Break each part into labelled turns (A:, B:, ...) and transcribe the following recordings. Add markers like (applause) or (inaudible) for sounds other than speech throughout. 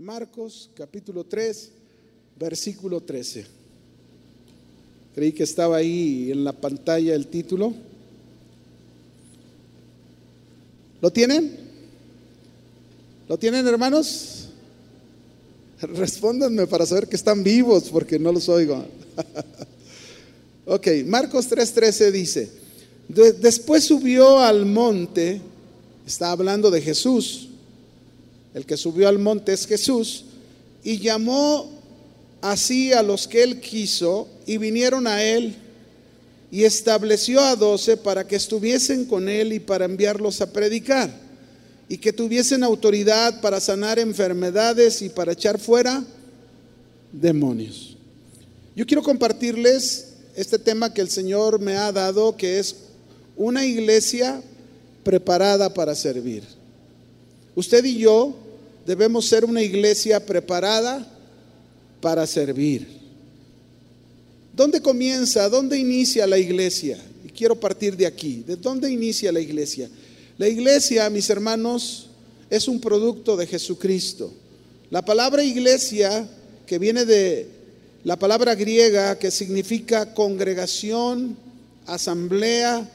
A: Marcos capítulo 3, versículo 13. Creí que estaba ahí en la pantalla el título. ¿Lo tienen? ¿Lo tienen, hermanos? (laughs) Respóndanme para saber que están vivos, porque no los oigo. (laughs) ok, Marcos 3:13 dice, después subió al monte, está hablando de Jesús, el que subió al monte es Jesús, y llamó así a los que él quiso, y vinieron a él, y estableció a doce para que estuviesen con él y para enviarlos a predicar, y que tuviesen autoridad para sanar enfermedades y para echar fuera demonios. Yo quiero compartirles este tema que el Señor me ha dado, que es una iglesia preparada para servir. Usted y yo debemos ser una iglesia preparada para servir. ¿Dónde comienza? ¿Dónde inicia la iglesia? Y quiero partir de aquí. ¿De dónde inicia la iglesia? La iglesia, mis hermanos, es un producto de Jesucristo. La palabra iglesia, que viene de la palabra griega que significa congregación, asamblea,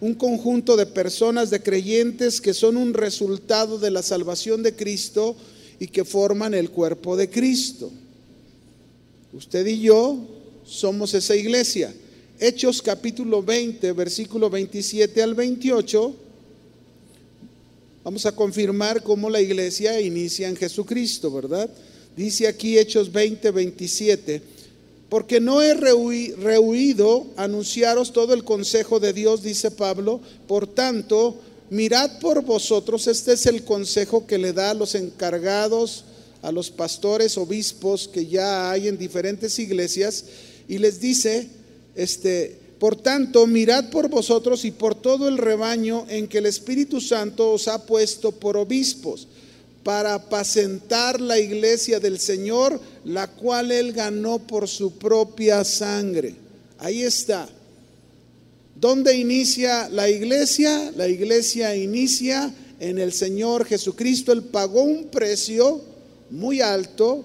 A: un conjunto de personas, de creyentes que son un resultado de la salvación de Cristo y que forman el cuerpo de Cristo. Usted y yo somos esa iglesia. Hechos capítulo 20, versículo 27 al 28. Vamos a confirmar cómo la iglesia inicia en Jesucristo, ¿verdad? Dice aquí Hechos 20, 27 porque no he rehuido anunciaros todo el consejo de Dios, dice Pablo, por tanto, mirad por vosotros, este es el consejo que le da a los encargados, a los pastores, obispos que ya hay en diferentes iglesias, y les dice, este, por tanto, mirad por vosotros y por todo el rebaño en que el Espíritu Santo os ha puesto por obispos para apacentar la iglesia del Señor, la cual él ganó por su propia sangre. Ahí está. ¿Dónde inicia la iglesia? La iglesia inicia en el Señor Jesucristo. Él pagó un precio muy alto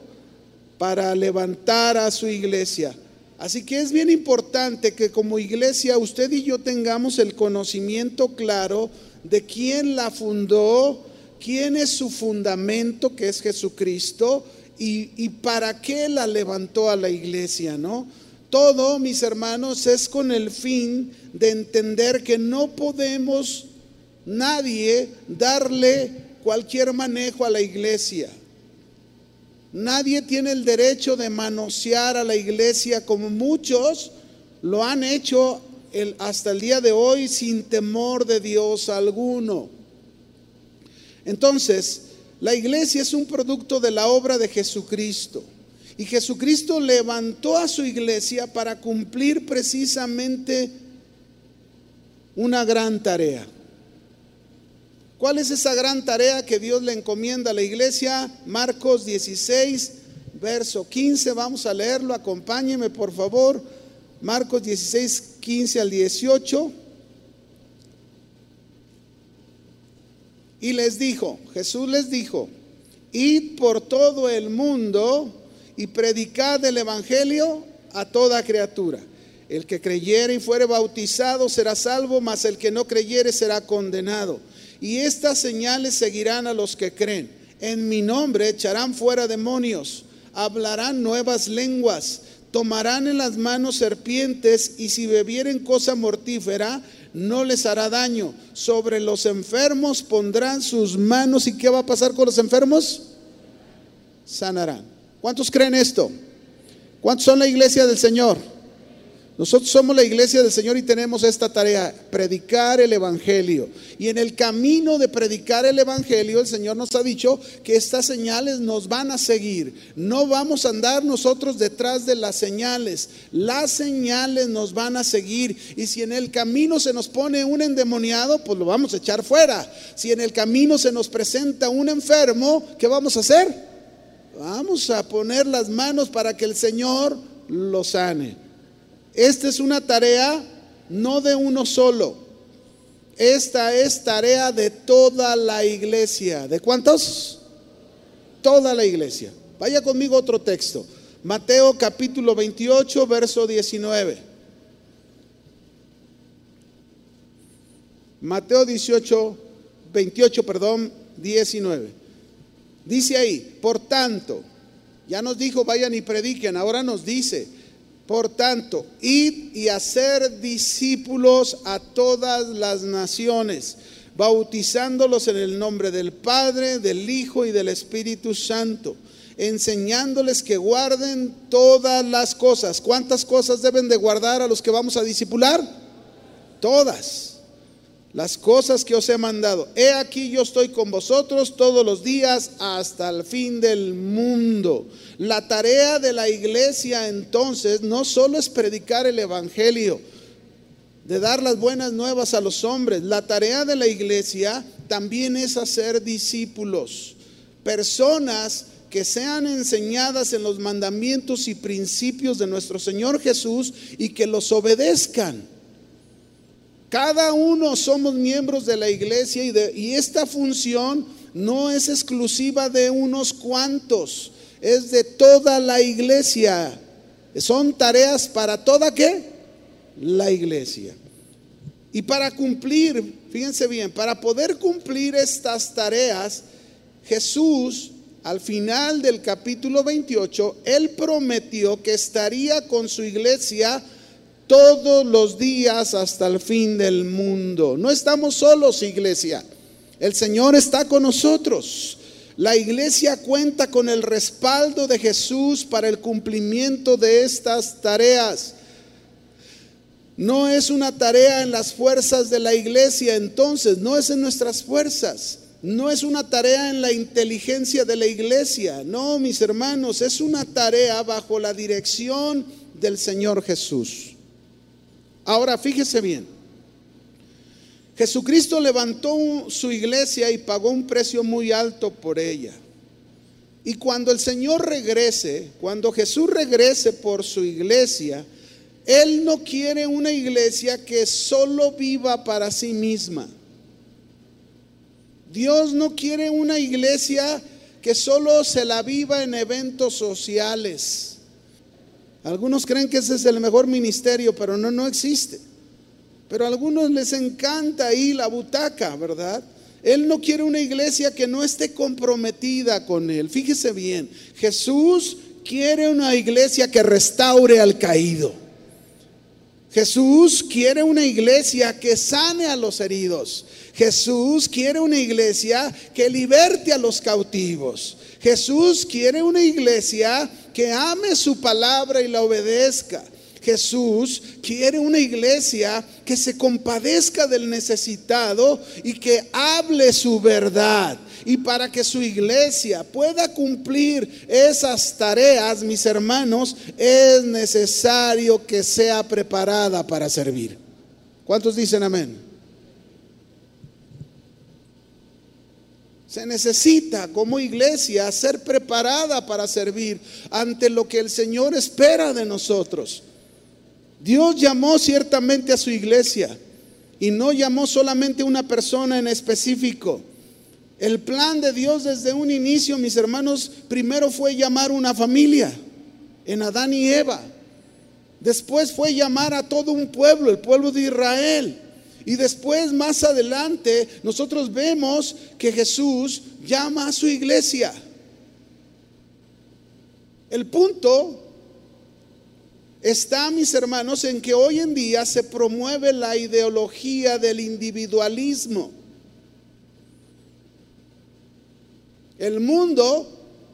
A: para levantar a su iglesia. Así que es bien importante que como iglesia usted y yo tengamos el conocimiento claro de quién la fundó, quién es su fundamento, que es Jesucristo, y, para qué la levantó a la iglesia, ¿no? Todo, mis hermanos, es con el fin de entender que no podemos nadie darle cualquier manejo a la iglesia. Nadie tiene el derecho de manosear a la iglesia como muchos lo han hecho hasta el día de hoy sin temor de Dios alguno. Entonces, la iglesia es un producto de la obra de Jesucristo. Y Jesucristo levantó a su iglesia para cumplir precisamente una gran tarea. ¿Cuál es esa gran tarea que Dios le encomienda a la iglesia? Marcos 16, verso 15. Vamos a leerlo. Acompáñeme, por favor. Marcos 16, 15 al 18. Y les dijo, Jesús les dijo, id por todo el mundo y predicad el Evangelio a toda criatura. El que creyere y fuere bautizado será salvo, mas el que no creyere será condenado. Y estas señales seguirán a los que creen. En mi nombre echarán fuera demonios, hablarán nuevas lenguas, tomarán en las manos serpientes y si bebieren cosa mortífera, no les hará daño. Sobre los enfermos pondrán sus manos. ¿Y qué va a pasar con los enfermos? Sanarán. ¿Cuántos creen esto? ¿Cuántos son la iglesia del Señor? Nosotros somos la iglesia del Señor y tenemos esta tarea, predicar el Evangelio. Y en el camino de predicar el Evangelio, el Señor nos ha dicho que estas señales nos van a seguir. No vamos a andar nosotros detrás de las señales. Las señales nos van a seguir. Y si en el camino se nos pone un endemoniado, pues lo vamos a echar fuera. Si en el camino se nos presenta un enfermo, ¿qué vamos a hacer? Vamos a poner las manos para que el Señor lo sane. Esta es una tarea no de uno solo. Esta es tarea de toda la iglesia. ¿De cuántos? toda la iglesia. Vaya conmigo otro texto. Mateo capítulo 28, verso 19. Mateo 18, 28, perdón, 19. Dice ahí, por tanto, ya nos dijo, vayan y prediquen, ahora nos dice, por tanto, id y hacer discípulos a todas las naciones, bautizándolos en el nombre del Padre, del Hijo y del Espíritu Santo, enseñándoles que guarden todas las cosas. ¿Cuántas cosas deben de guardar a los que vamos a discipular? Todas las cosas que os he mandado. He aquí yo estoy con vosotros todos los días hasta el fin del mundo. La tarea de la iglesia entonces no solo es predicar el Evangelio, de dar las buenas nuevas a los hombres. La tarea de la iglesia también es hacer discípulos, personas que sean enseñadas en los mandamientos y principios de nuestro Señor Jesús y que los obedezcan. Cada uno somos miembros de la iglesia y, y esta función no es exclusiva de unos cuantos, es de toda la iglesia. Son tareas para toda qué? La iglesia. Y para cumplir, fíjense bien, para poder cumplir estas tareas, Jesús al final del capítulo 28, Él prometió que estaría con su iglesia todos los días hasta el fin del mundo. No estamos solos, iglesia. El Señor está con nosotros. La iglesia cuenta con el respaldo de Jesús para el cumplimiento de estas tareas. No es una tarea en las fuerzas de la iglesia, entonces, no es en nuestras fuerzas. No es una tarea en la inteligencia de la iglesia. No, mis hermanos, es una tarea bajo la dirección del Señor Jesús. Ahora fíjese bien. Jesucristo levantó su iglesia y pagó un precio muy alto por ella. Y cuando el Señor regrese, cuando Jesús regrese por su iglesia, Él no quiere una iglesia que solo viva para sí misma. Dios no quiere una iglesia que solo se la viva en eventos sociales algunos creen que ese es el mejor ministerio, pero no, no existe. Pero a algunos les encanta ahí la butaca, ¿verdad? Él no quiere una iglesia que no esté comprometida con Él. Fíjese bien, Jesús quiere una iglesia que restaure al caído. Jesús quiere una iglesia que sane a los heridos. Jesús quiere una iglesia que liberte a los cautivos. Jesús quiere una iglesia que ame su palabra y la obedezca. Jesús quiere una iglesia que se compadezca del necesitado y que hable su verdad. Y para que su iglesia pueda cumplir esas tareas, mis hermanos, es necesario que sea preparada para servir. ¿Cuántos dicen amén? Se necesita como iglesia ser preparada para servir ante lo que el Señor espera de nosotros. Dios llamó ciertamente a su iglesia y no llamó solamente a una persona en específico. El plan de Dios desde un inicio, mis hermanos, primero fue llamar una familia en Adán y Eva. Después fue llamar a todo un pueblo, el pueblo de Israel. Y después, más adelante, nosotros vemos que Jesús llama a su iglesia. El punto está, mis hermanos, en que hoy en día se promueve la ideología del individualismo. El mundo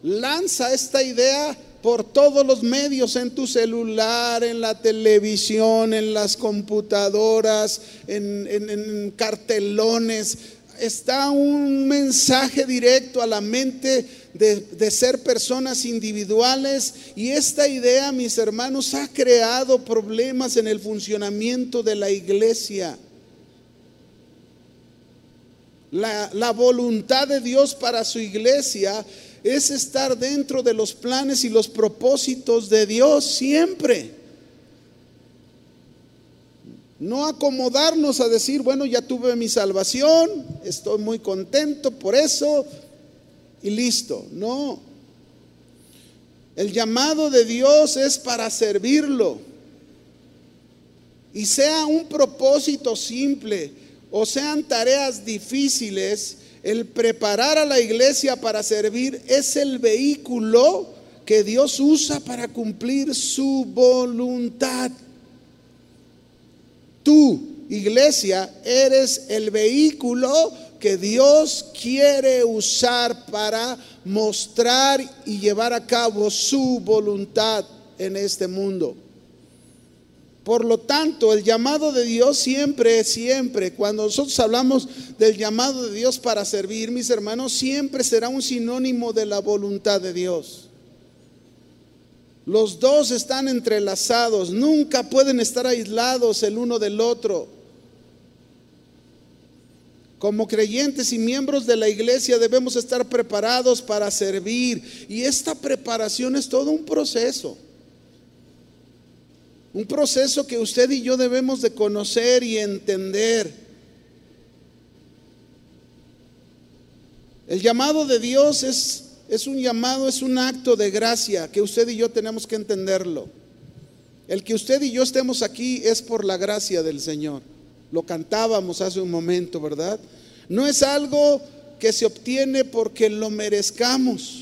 A: lanza esta idea por todos los medios, en tu celular, en la televisión, en las computadoras, en, cartelones. Está un mensaje directo a la mente de, de, ser personas individuales y esta idea, mis hermanos, ha creado problemas en el funcionamiento de la iglesia. La, la voluntad de Dios para su iglesia es estar dentro de los planes y los propósitos de Dios siempre. No acomodarnos a decir, bueno, ya tuve mi salvación, estoy muy contento por eso, y listo. No. El llamado de Dios es para servirlo. Y sea un propósito simple o sean tareas difíciles, el preparar a la iglesia para servir es el vehículo que Dios usa para cumplir su voluntad. Tú, iglesia, eres el vehículo que Dios quiere usar para mostrar y llevar a cabo su voluntad en este mundo. Por lo tanto, el llamado de Dios siempre, siempre, cuando nosotros hablamos del llamado de Dios para servir, mis hermanos, siempre será un sinónimo de la voluntad de Dios. Los dos están entrelazados, nunca pueden estar aislados el uno del otro. Como creyentes y miembros de la iglesia debemos estar preparados para servir y esta preparación es todo un proceso. Un proceso que usted y yo debemos de conocer y entender. El llamado de Dios es, es un llamado, es un acto de gracia que usted y yo tenemos que entenderlo. El que usted y yo estemos aquí es por la gracia del Señor. Lo cantábamos hace un momento, ¿verdad? No es algo que se obtiene porque lo merezcamos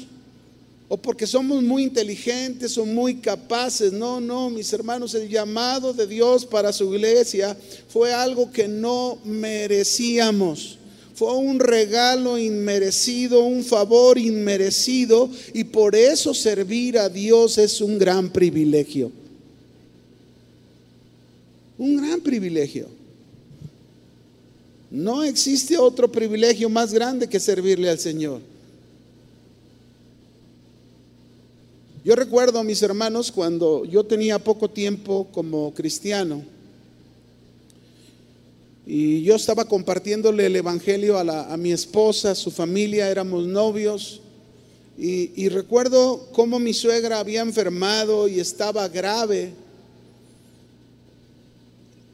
A: o porque somos muy inteligentes o muy capaces. No, no, mis hermanos, el llamado de Dios para su iglesia fue algo que no merecíamos. Fue un regalo inmerecido, un favor inmerecido y por eso servir a Dios es un gran privilegio. Un gran privilegio. No existe otro privilegio más grande que servirle al Señor. Yo recuerdo, mis hermanos, cuando yo tenía poco tiempo como cristiano y yo estaba compartiéndole el Evangelio a, mi esposa, su familia, éramos novios, y, y recuerdo cómo mi suegra había enfermado y estaba grave.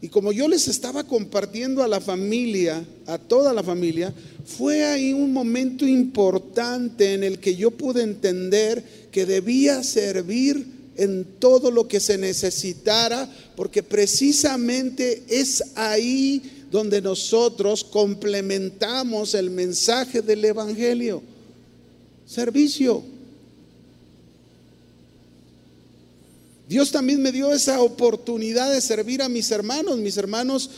A: Y como yo les estaba compartiendo a la familia, a toda la familia, fue ahí un momento importante en el que yo pude entender que debía servir en todo lo que se necesitara, porque precisamente es ahí donde nosotros complementamos el mensaje del Evangelio. Servicio. Dios también me dio esa oportunidad de servir a mis hermanos. Mis hermanos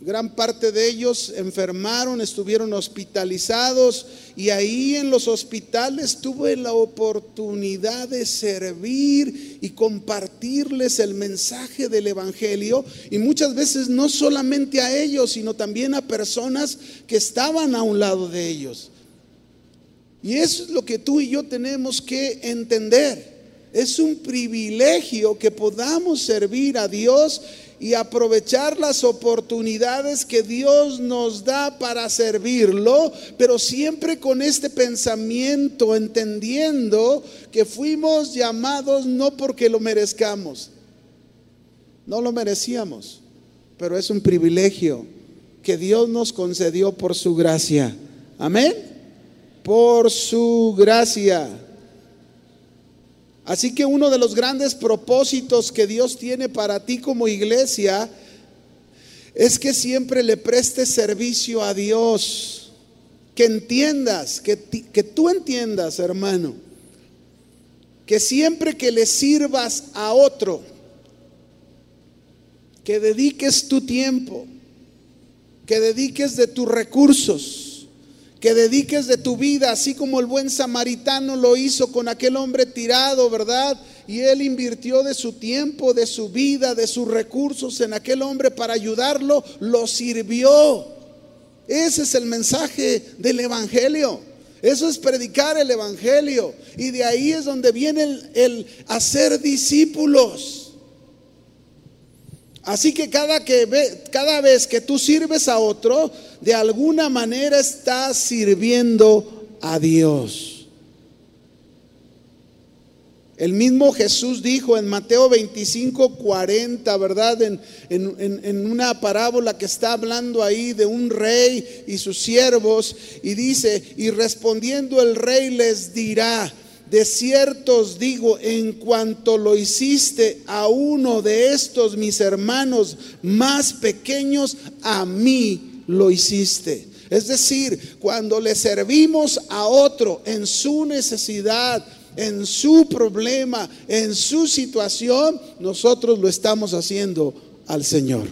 A: Gran parte de ellos enfermaron, estuvieron hospitalizados y ahí en los hospitales tuve la oportunidad de servir y compartirles el mensaje del Evangelio y muchas veces no solamente a ellos, sino también a personas que estaban a un lado de ellos. Y eso es lo que tú y yo tenemos que entender. Es un privilegio que podamos servir a Dios y aprovechar las oportunidades que Dios nos da para servirlo, pero siempre con este pensamiento, entendiendo que fuimos llamados no porque lo merezcamos, no lo merecíamos, pero es un privilegio que Dios nos concedió por su gracia. Amén. Por su gracia. Así que uno de los grandes propósitos que Dios tiene para ti como iglesia es que siempre le prestes servicio a Dios. Que entiendas, que, que tú entiendas, hermano, que siempre que le sirvas a otro, que dediques tu tiempo, que dediques de tus recursos, que dediques de tu vida, así como el buen samaritano lo hizo con aquel hombre tirado, ¿verdad? Y él invirtió de su tiempo, de su vida, de sus recursos en aquel hombre para ayudarlo, lo sirvió. Ese es el mensaje del Evangelio. Eso es predicar el Evangelio. Y de ahí es donde viene el, hacer discípulos. Así que cada, que cada vez que tú sirves a otro, de alguna manera estás sirviendo a Dios. El mismo Jesús dijo en Mateo 25, 40, ¿verdad? En, en, una parábola que está hablando ahí de un rey y sus siervos, y dice, y respondiendo el rey les dirá, de cierto os digo, en cuanto lo hiciste a uno de estos mis hermanos más pequeños, a mí lo hiciste. Es decir, cuando le servimos a otro en su necesidad, en su problema, en su situación, nosotros lo estamos haciendo al Señor.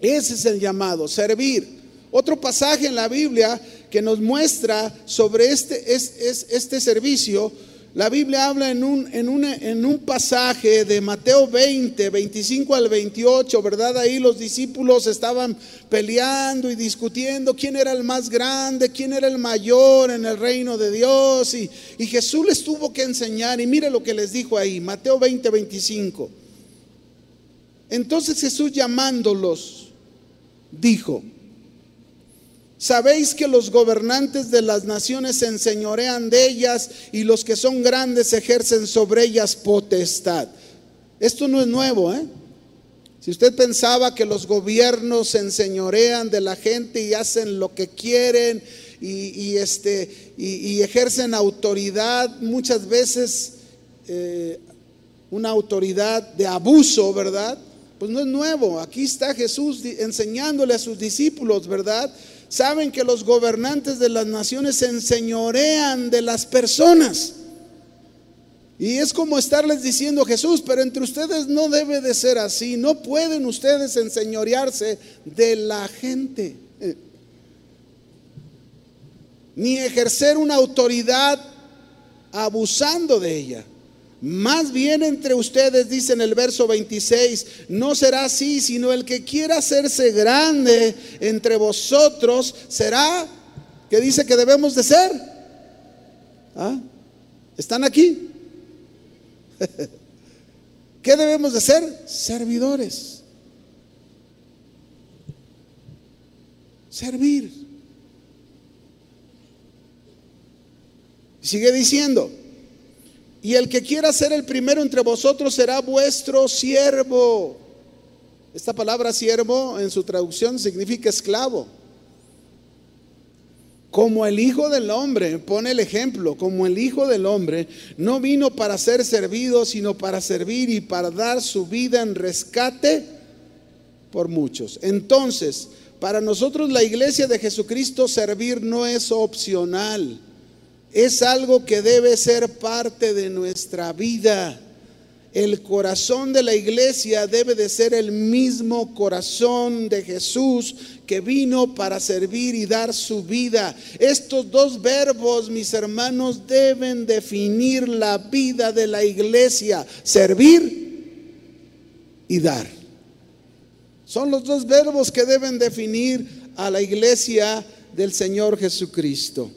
A: Ese es el llamado, servir. Otro pasaje en la Biblia que nos muestra sobre este, este servicio la Biblia habla en un, en, en un pasaje de Mateo 20, 25 al 28, ¿verdad? Ahí los discípulos estaban peleando y discutiendo quién era el más grande, quién era el mayor en el reino de Dios. Y, y Jesús les tuvo que enseñar. Y mire lo que les dijo ahí, Mateo 20, 25. Entonces Jesús llamándolos, dijo, Sabéis que los gobernantes de las naciones se enseñorean de ellas y los que son grandes ejercen sobre ellas potestad. Esto no es nuevo, ¿eh? Si usted pensaba que los gobiernos se enseñorean de la gente y hacen lo que quieren y, este, ejercen autoridad, muchas veces eh, una autoridad de abuso, ¿verdad? Pues no es nuevo. Aquí está Jesús enseñándole a sus discípulos, ¿verdad? Saben que los gobernantes de las naciones se enseñorean de las personas. Y es como estarles diciendo Jesús, pero entre ustedes no debe de ser así, no pueden ustedes enseñorearse de la gente, eh, ni ejercer una autoridad abusando de ella. Más bien entre ustedes, dice en el verso 26, no será así, sino el que quiera hacerse grande entre vosotros será, que dice que debemos de ser. ¿Ah? ¿Están aquí? (laughs) ¿Qué debemos de ser? Servidores. Servir. Sigue diciendo, y el que quiera ser el primero entre vosotros será vuestro siervo. Esta palabra siervo en su traducción significa esclavo. Como el Hijo del Hombre, pone el ejemplo, como el Hijo del Hombre no vino para ser servido, sino para servir y para dar su vida en rescate por muchos. Entonces, para nosotros la iglesia de Jesucristo servir no es opcional es algo que debe ser parte de nuestra vida. El corazón de la iglesia debe de ser el mismo corazón de Jesús que vino para servir y dar su vida. Estos dos verbos, mis hermanos, deben definir la vida de la iglesia, servir y dar. Son los dos verbos que deben definir a la iglesia del Señor Jesucristo.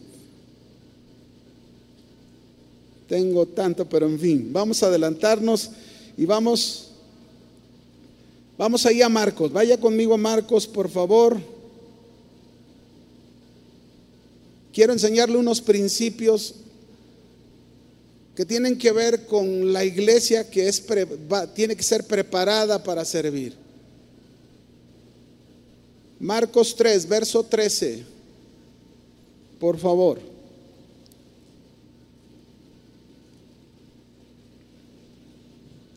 A: Tengo tanto, pero en fin, vamos a adelantarnos y vamos, vamos ahí a Marcos. Vaya conmigo a Marcos, por favor. Quiero enseñarle unos principios que tienen que ver con la iglesia que es, tiene que ser preparada para servir. Marcos 3, verso 13. Por favor.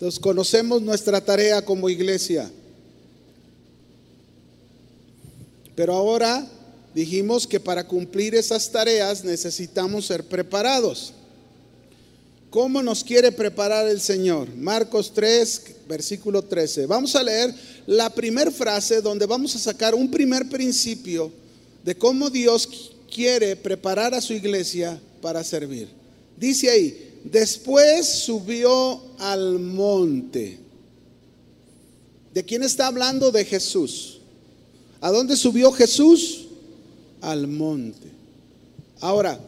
A: Entonces conocemos nuestra tarea como iglesia. Pero ahora dijimos que para cumplir esas tareas necesitamos ser preparados. ¿Cómo nos quiere preparar el Señor? Marcos 3, versículo 13. Vamos a leer la primera frase donde vamos a sacar un primer principio de cómo Dios quiere preparar a su iglesia para servir. Dice ahí, Después subió al monte. ¿De quién está hablando? De Jesús. ¿A dónde subió Jesús? Al monte. Ahora,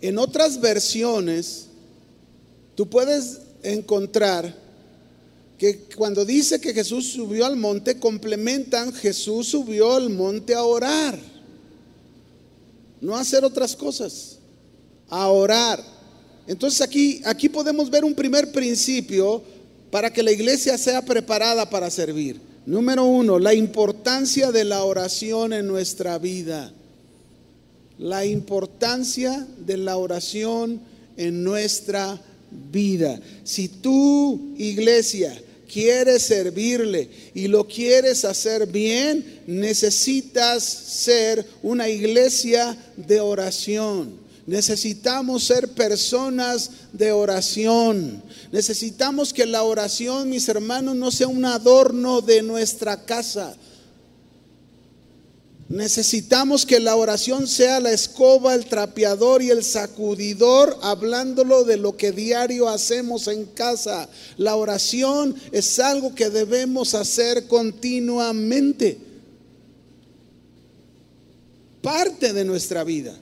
A: en otras versiones, tú puedes encontrar que cuando dice que Jesús subió al monte, complementan, Jesús subió al monte a orar, no a hacer otras cosas. a orar. Entonces aquí, aquí podemos ver un primer principio para que la iglesia sea preparada para servir. Número uno, la importancia de la oración en nuestra vida. La importancia de la oración en nuestra vida. Si tú, iglesia, quieres servirle y lo quieres hacer bien, necesitas ser una iglesia de oración. Necesitamos ser personas de oración. Necesitamos que la oración, mis hermanos, no sea un adorno de nuestra casa. Necesitamos que la oración sea la escoba, el trapeador y el sacudidor, hablándolo de lo que diario hacemos en casa. La oración es algo que debemos hacer continuamente. Parte de nuestra vida.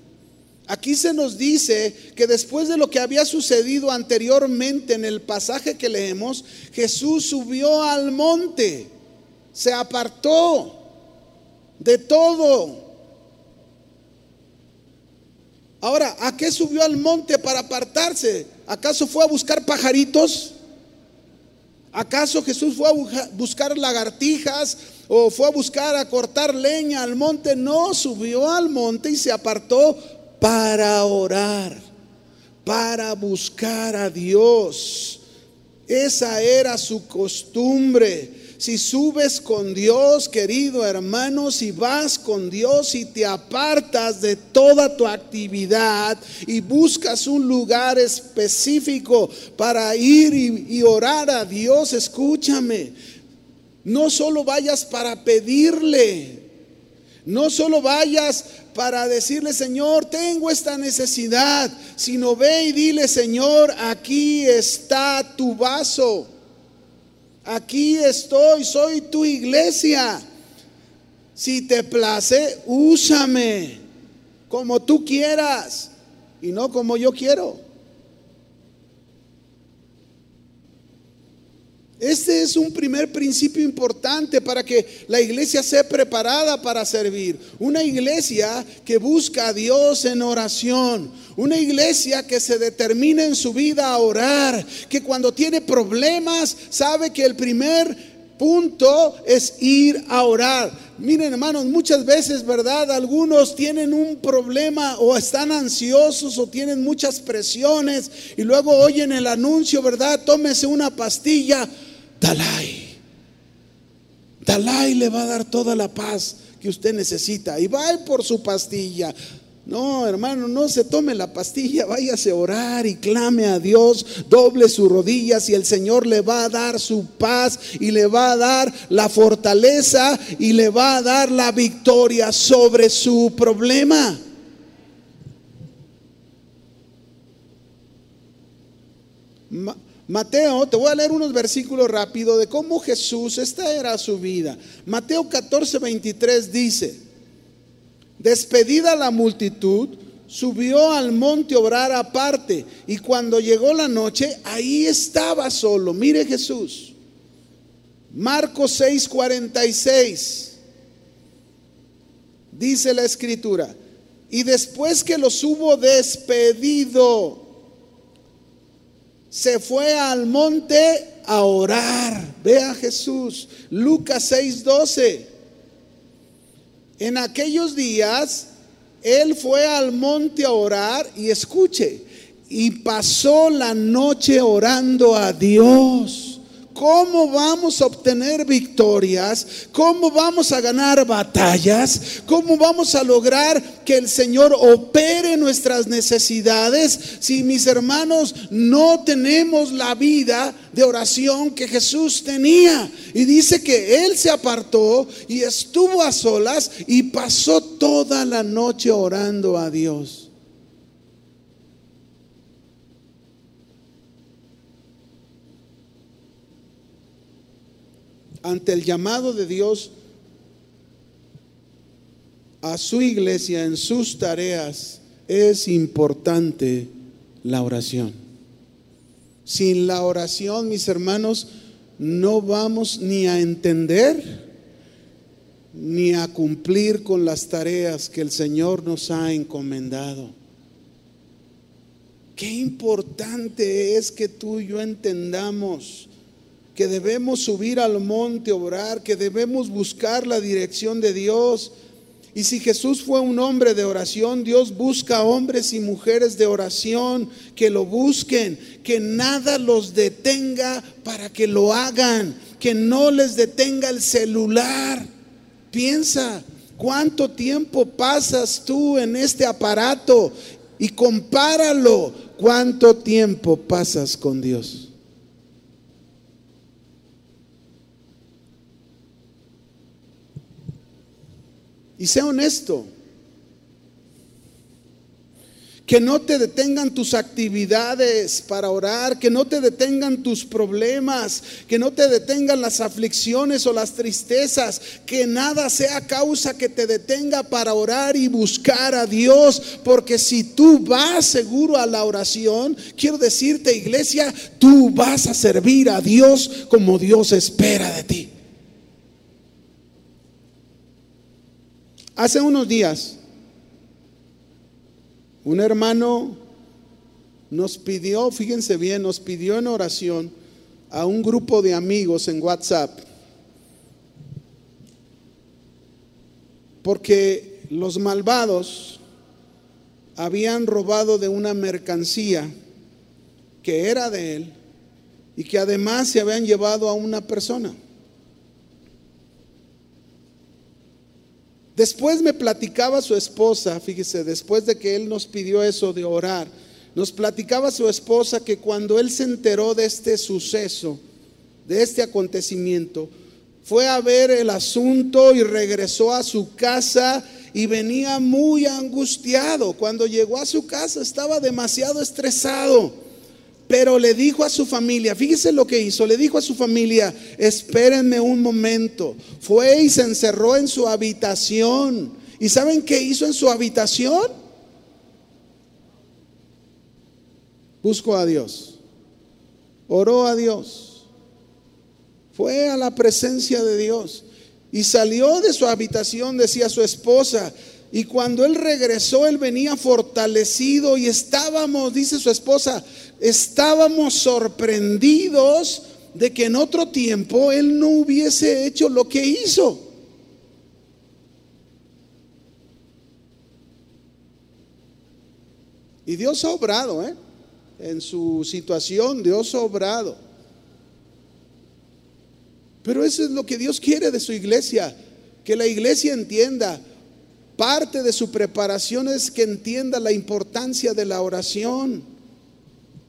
A: Aquí se nos dice que después de lo que había sucedido anteriormente en el pasaje que leemos, Jesús subió al monte, se apartó de todo. Ahora, ¿a qué subió al monte para apartarse? ¿Acaso fue a buscar pajaritos? ¿Acaso Jesús fue a buscar lagartijas o fue a buscar a cortar leña al monte? No, subió al monte y se apartó para orar, para buscar a Dios. Esa era su costumbre. Si subes con Dios, querido hermano, si vas con Dios y te apartas de toda tu actividad y buscas un lugar específico para ir y, orar a Dios, escúchame, no solo vayas para pedirle, no solo vayas para decirle, Señor, tengo esta necesidad, sino ve y dile, Señor, aquí está tu vaso. Aquí estoy, soy tu iglesia. Si te place, úsame como tú quieras y no como yo quiero. Este es un primer principio importante para que la iglesia sea preparada para servir. Una iglesia que busca a Dios en oración. Una iglesia que se determina en su vida a orar. Que cuando tiene problemas sabe que el primer punto es ir a orar. Miren hermanos, muchas veces, ¿verdad? Algunos tienen un problema o están ansiosos o tienen muchas presiones y luego oyen el anuncio, ¿verdad? Tómese una pastilla Dalai. Dalai le va a dar toda la paz que usted necesita. Y va por su pastilla. No, hermano, no se tome la pastilla, váyase a orar y clame a Dios, doble sus rodillas y el Señor le va a dar su paz y le va a dar la fortaleza y le va a dar la victoria sobre su problema. Mateo, te voy a leer unos versículos rápido de cómo Jesús, esta era su vida. Mateo 14, 23 dice, despedida la multitud, subió al monte a orar aparte y cuando llegó la noche, ahí estaba solo. Mire Jesús. Marcos 6, 46. Dice la escritura, y después que los hubo despedido, se fue al monte a orar. Ve a Jesús. Lucas 6:12. En aquellos días, él fue al monte a orar y escuche, y pasó la noche orando a Dios. ¿Cómo vamos a obtener victorias? ¿Cómo vamos a ganar batallas? ¿Cómo vamos a lograr que el Señor opere nuestras necesidades si mis hermanos no tenemos la vida de oración que Jesús tenía? Y dice que Él se apartó y estuvo a solas y pasó toda la noche orando a Dios. Ante el llamado de Dios a su iglesia en sus tareas, es importante la oración. Sin la oración, mis hermanos, no vamos ni a entender ni a cumplir con las tareas que el Señor nos ha encomendado. Qué importante es que tú y yo entendamos que debemos subir al monte, orar, que debemos buscar la dirección de Dios. Y si Jesús fue un hombre de oración, Dios busca hombres y mujeres de oración que lo busquen, que nada los detenga para que lo hagan, que no les detenga el celular. Piensa, ¿cuánto tiempo pasas tú en este aparato? Y compáralo, ¿cuánto tiempo pasas con Dios? Y sea honesto. Que no te detengan tus actividades para orar, que no te detengan tus problemas, que no te detengan las aflicciones o las tristezas, que nada sea causa que te detenga para orar y buscar a Dios, porque si tú vas seguro a la oración, quiero decirte iglesia, tú vas a servir a Dios como Dios espera de ti. Hace unos días, un hermano nos pidió, fíjense bien, nos pidió en oración a un grupo de amigos en WhatsApp, porque los malvados habían robado de una mercancía que era de él y que además se habían llevado a una persona. Después me platicaba su esposa, fíjese, después de que él nos pidió eso de orar, nos platicaba su esposa que cuando él se enteró de este suceso, de este acontecimiento, fue a ver el asunto y regresó a su casa y venía muy angustiado. Cuando llegó a su casa estaba demasiado estresado. Pero le dijo a su familia, fíjese lo que hizo, le dijo a su familia, espérenme un momento. Fue y se encerró en su habitación. ¿Y saben qué hizo en su habitación? Buscó a Dios, oró a Dios, fue a la presencia de Dios y salió de su habitación, decía su esposa, y cuando él regresó, él venía fortalecido y estábamos, dice su esposa, estábamos sorprendidos de que en otro tiempo él no hubiese hecho lo que hizo. Y Dios ha obrado, ¿eh? En su situación, Dios ha obrado. Pero eso es lo que Dios quiere de su iglesia, que la iglesia entienda Parte de su preparación es que entienda la importancia de la oración.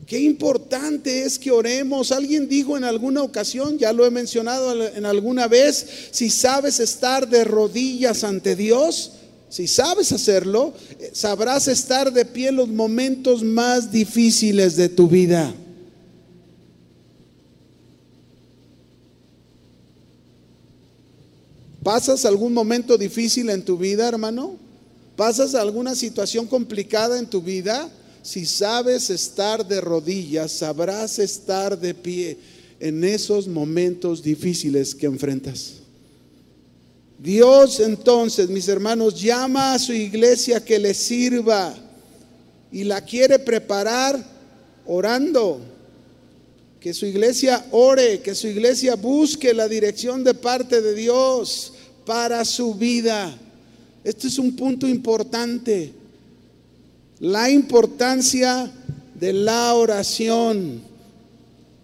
A: Qué importante es que oremos. Alguien dijo en alguna ocasión, ya lo he mencionado en alguna vez, si sabes estar de rodillas ante Dios, si sabes hacerlo, eh, sabrás estar de pie en los momentos más difíciles de tu vida. ¿Pasas algún momento difícil en tu vida, hermano? ¿Pasas alguna situación complicada en tu vida? Si sabes estar de rodillas, sabrás estar de pie en esos momentos difíciles que enfrentas. Dios entonces, mis hermanos, llama a su iglesia que le sirva y la quiere preparar orando. Que su iglesia ore, que su iglesia busque la dirección de parte de Dios para su vida. Este es un punto importante. La importancia de la oración.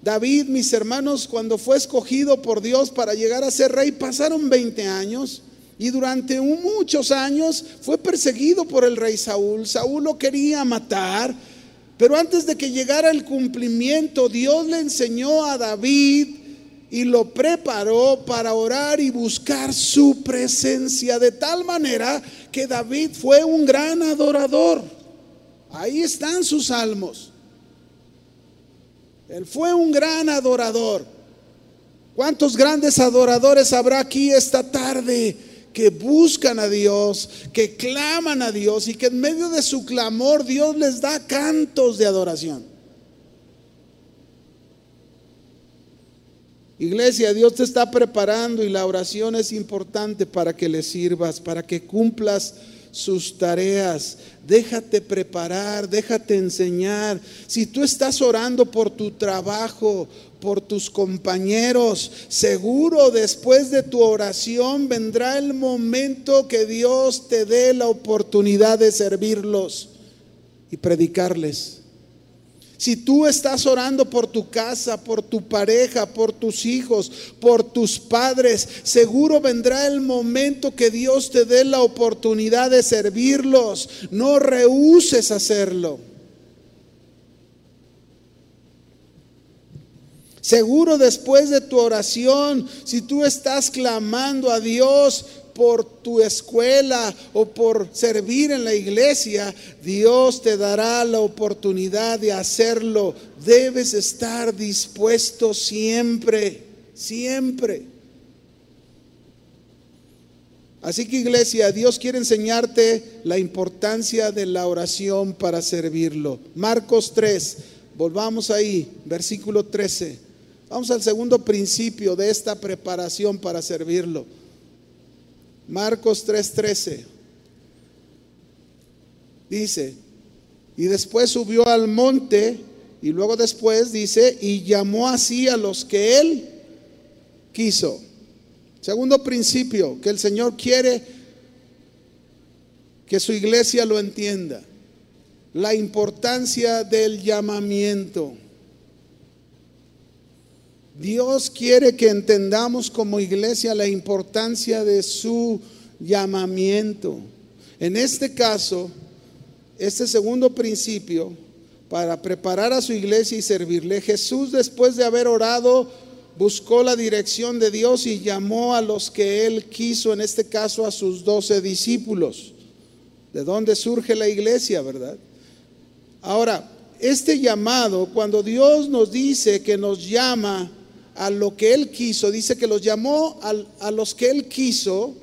A: David, mis hermanos, cuando fue escogido por Dios para llegar a ser rey, pasaron 20 años y durante muchos años fue perseguido por el rey Saúl. Saúl lo quería matar, pero antes de que llegara el cumplimiento, Dios le enseñó a David y lo preparó para orar y buscar su presencia de tal manera que David fue un gran adorador. Ahí están sus salmos. Él fue un gran adorador. ¿Cuántos grandes adoradores habrá aquí esta tarde que buscan a Dios, que claman a Dios y que en medio de su clamor Dios les da cantos de adoración? Iglesia, Dios te está preparando y la oración es importante para que le sirvas, para que cumplas sus tareas. Déjate preparar, déjate enseñar. Si tú estás orando por tu trabajo, por tus compañeros, seguro después de tu oración vendrá el momento que Dios te dé la oportunidad de servirlos y predicarles. Si tú estás orando por tu casa, por tu pareja, por tus hijos, por tus padres, seguro vendrá el momento que Dios te dé la oportunidad de servirlos. No rehuses hacerlo. Seguro después de tu oración, si tú estás clamando a Dios por tu escuela o por servir en la iglesia, Dios te dará la oportunidad de hacerlo. Debes estar dispuesto siempre, siempre. Así que iglesia, Dios quiere enseñarte la importancia de la oración para servirlo. Marcos 3, volvamos ahí, versículo 13. Vamos al segundo principio de esta preparación para servirlo. Marcos 3:13. Dice, y después subió al monte y luego después dice, y llamó así a los que él quiso. Segundo principio, que el Señor quiere que su iglesia lo entienda. La importancia del llamamiento. Dios quiere que entendamos como iglesia la importancia de su llamamiento. En este caso, este segundo principio, para preparar a su iglesia y servirle, Jesús después de haber orado, buscó la dirección de Dios y llamó a los que él quiso, en este caso a sus doce discípulos. ¿De dónde surge la iglesia, verdad? Ahora, este llamado, cuando Dios nos dice que nos llama, a lo que Él quiso, dice que los llamó a, los que Él quiso.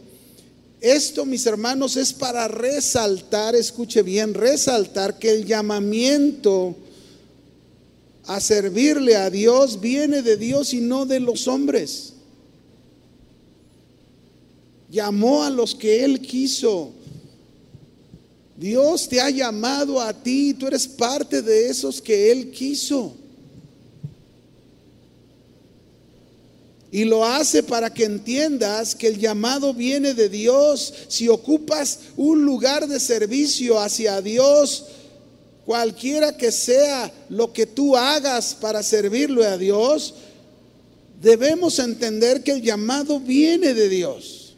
A: Esto, mis hermanos, es para resaltar, escuche bien, resaltar que el llamamiento a servirle a Dios viene de Dios y no de los hombres. Llamó a los que Él quiso. Dios te ha llamado a ti, tú eres parte de esos que Él quiso. Y lo hace para que entiendas que el llamado viene de Dios. Si ocupas un lugar de servicio hacia Dios, cualquiera que sea lo que tú hagas para servirle a Dios, debemos entender que el llamado viene de Dios.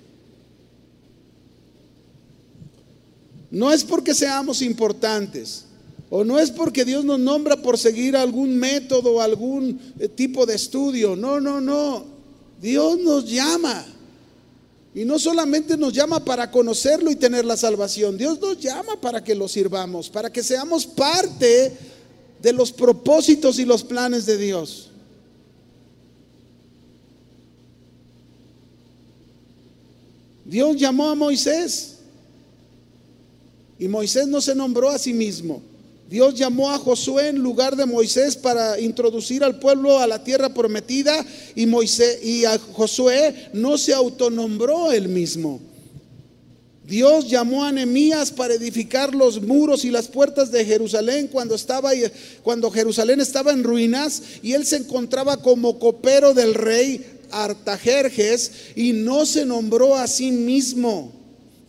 A: No es porque seamos importantes. O no es porque Dios nos nombra por seguir algún método o algún eh, tipo de estudio. No, no, no. Dios nos llama. Y no solamente nos llama para conocerlo y tener la salvación, Dios nos llama para que lo sirvamos, para que seamos parte de los propósitos y los planes de Dios. Dios llamó a Moisés y Moisés no se nombró a sí mismo. Dios llamó a Josué en lugar de Moisés para introducir al pueblo a la tierra prometida y Moisés y a Josué no se autonombró él mismo. Dios llamó a Nehemías para edificar los muros y las puertas de Jerusalén cuando estaba cuando Jerusalén estaba en ruinas y él se encontraba como copero del rey Artajerjes y no se nombró a sí mismo.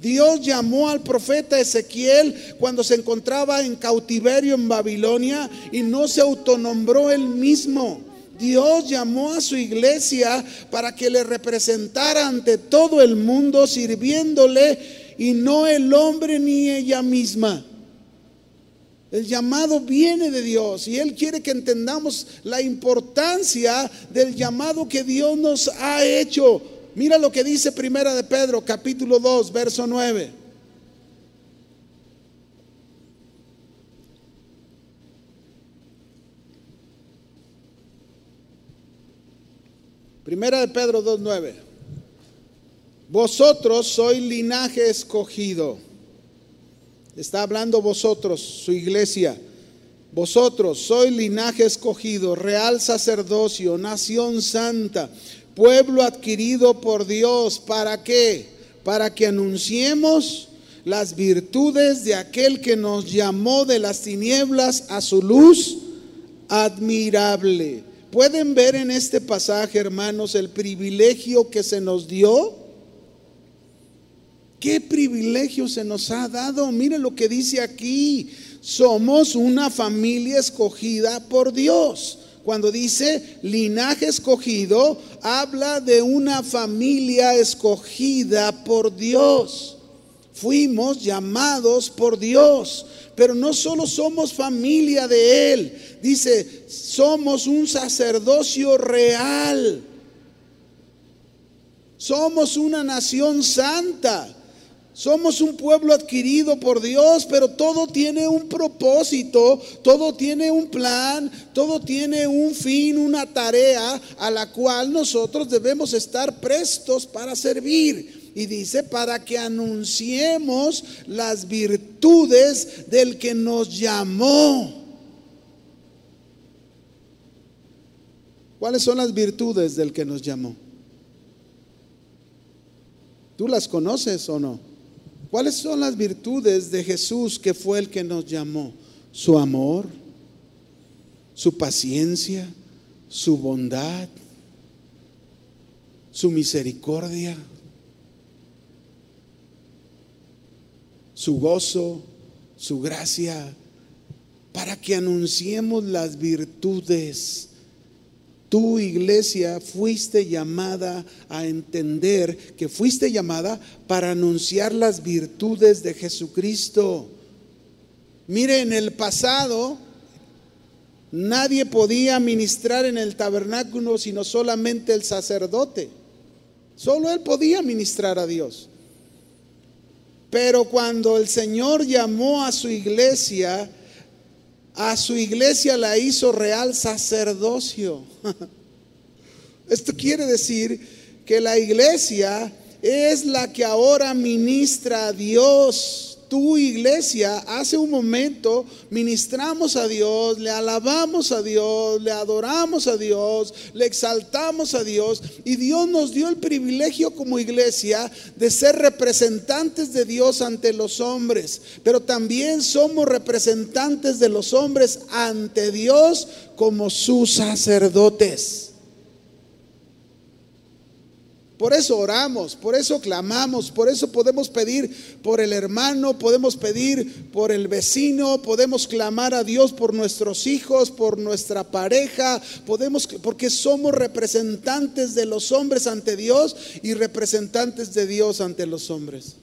A: Dios llamó al profeta Ezequiel cuando se encontraba en cautiverio en Babilonia y no se autonombró él mismo. Dios llamó a su iglesia para que le representara ante todo el mundo sirviéndole y no el hombre ni ella misma. El llamado viene de Dios y Él quiere que entendamos la importancia del llamado que Dios nos ha hecho Mira lo que dice Primera de Pedro, capítulo 2, verso 9. Primera de Pedro 2.9. Vosotros sois linaje escogido. Está hablando vosotros, su iglesia. Vosotros sois linaje escogido, real sacerdocio, nación santa pueblo adquirido por Dios. ¿Para qué? Para que anunciemos las virtudes de aquel que nos llamó de las tinieblas a su luz admirable. ¿Pueden ver en este pasaje, hermanos, el privilegio que se nos dio? ¿Qué privilegio se nos ha dado? Miren lo que dice aquí. Somos una familia escogida por Dios. Cuando dice linaje escogido, habla de una familia escogida por Dios. Fuimos llamados por Dios, pero no solo somos familia de Él, dice, somos un sacerdocio real. Somos una nación santa. Somos un pueblo adquirido por Dios, pero todo tiene un propósito, todo tiene un plan, todo tiene un fin, una tarea a la cual nosotros debemos estar prestos para servir. Y dice, para que anunciemos las virtudes del que nos llamó. ¿Cuáles son las virtudes del que nos llamó? ¿Tú las conoces o no? ¿Cuáles son las virtudes de Jesús que fue el que nos llamó? Su amor, su paciencia, su bondad, su misericordia, su gozo, su gracia, para que anunciemos las virtudes Tu iglesia fuiste llamada a entender que fuiste llamada para anunciar las virtudes de Jesucristo. Mire, en el pasado nadie podía ministrar en el tabernáculo sino solamente el sacerdote. Solo él podía ministrar a Dios. Pero cuando el Señor llamó a su iglesia, a su iglesia la hizo real sacerdocio. (laughs) Esto quiere decir que la iglesia es la que ahora ministra a Dios tu iglesia, hace un momento ministramos a Dios, le alabamos a Dios, le adoramos a Dios, le exaltamos a Dios y Dios nos dio el privilegio como iglesia de ser representantes de Dios ante los hombres, pero también somos representantes de los hombres ante Dios como sus sacerdotes. Por eso oramos, por eso clamamos, por eso podemos pedir por el hermano, podemos pedir por el vecino, podemos clamar a Dios por nuestros hijos, por nuestra pareja, podemos porque somos representantes de los hombres ante Dios y representantes de Dios ante los hombres.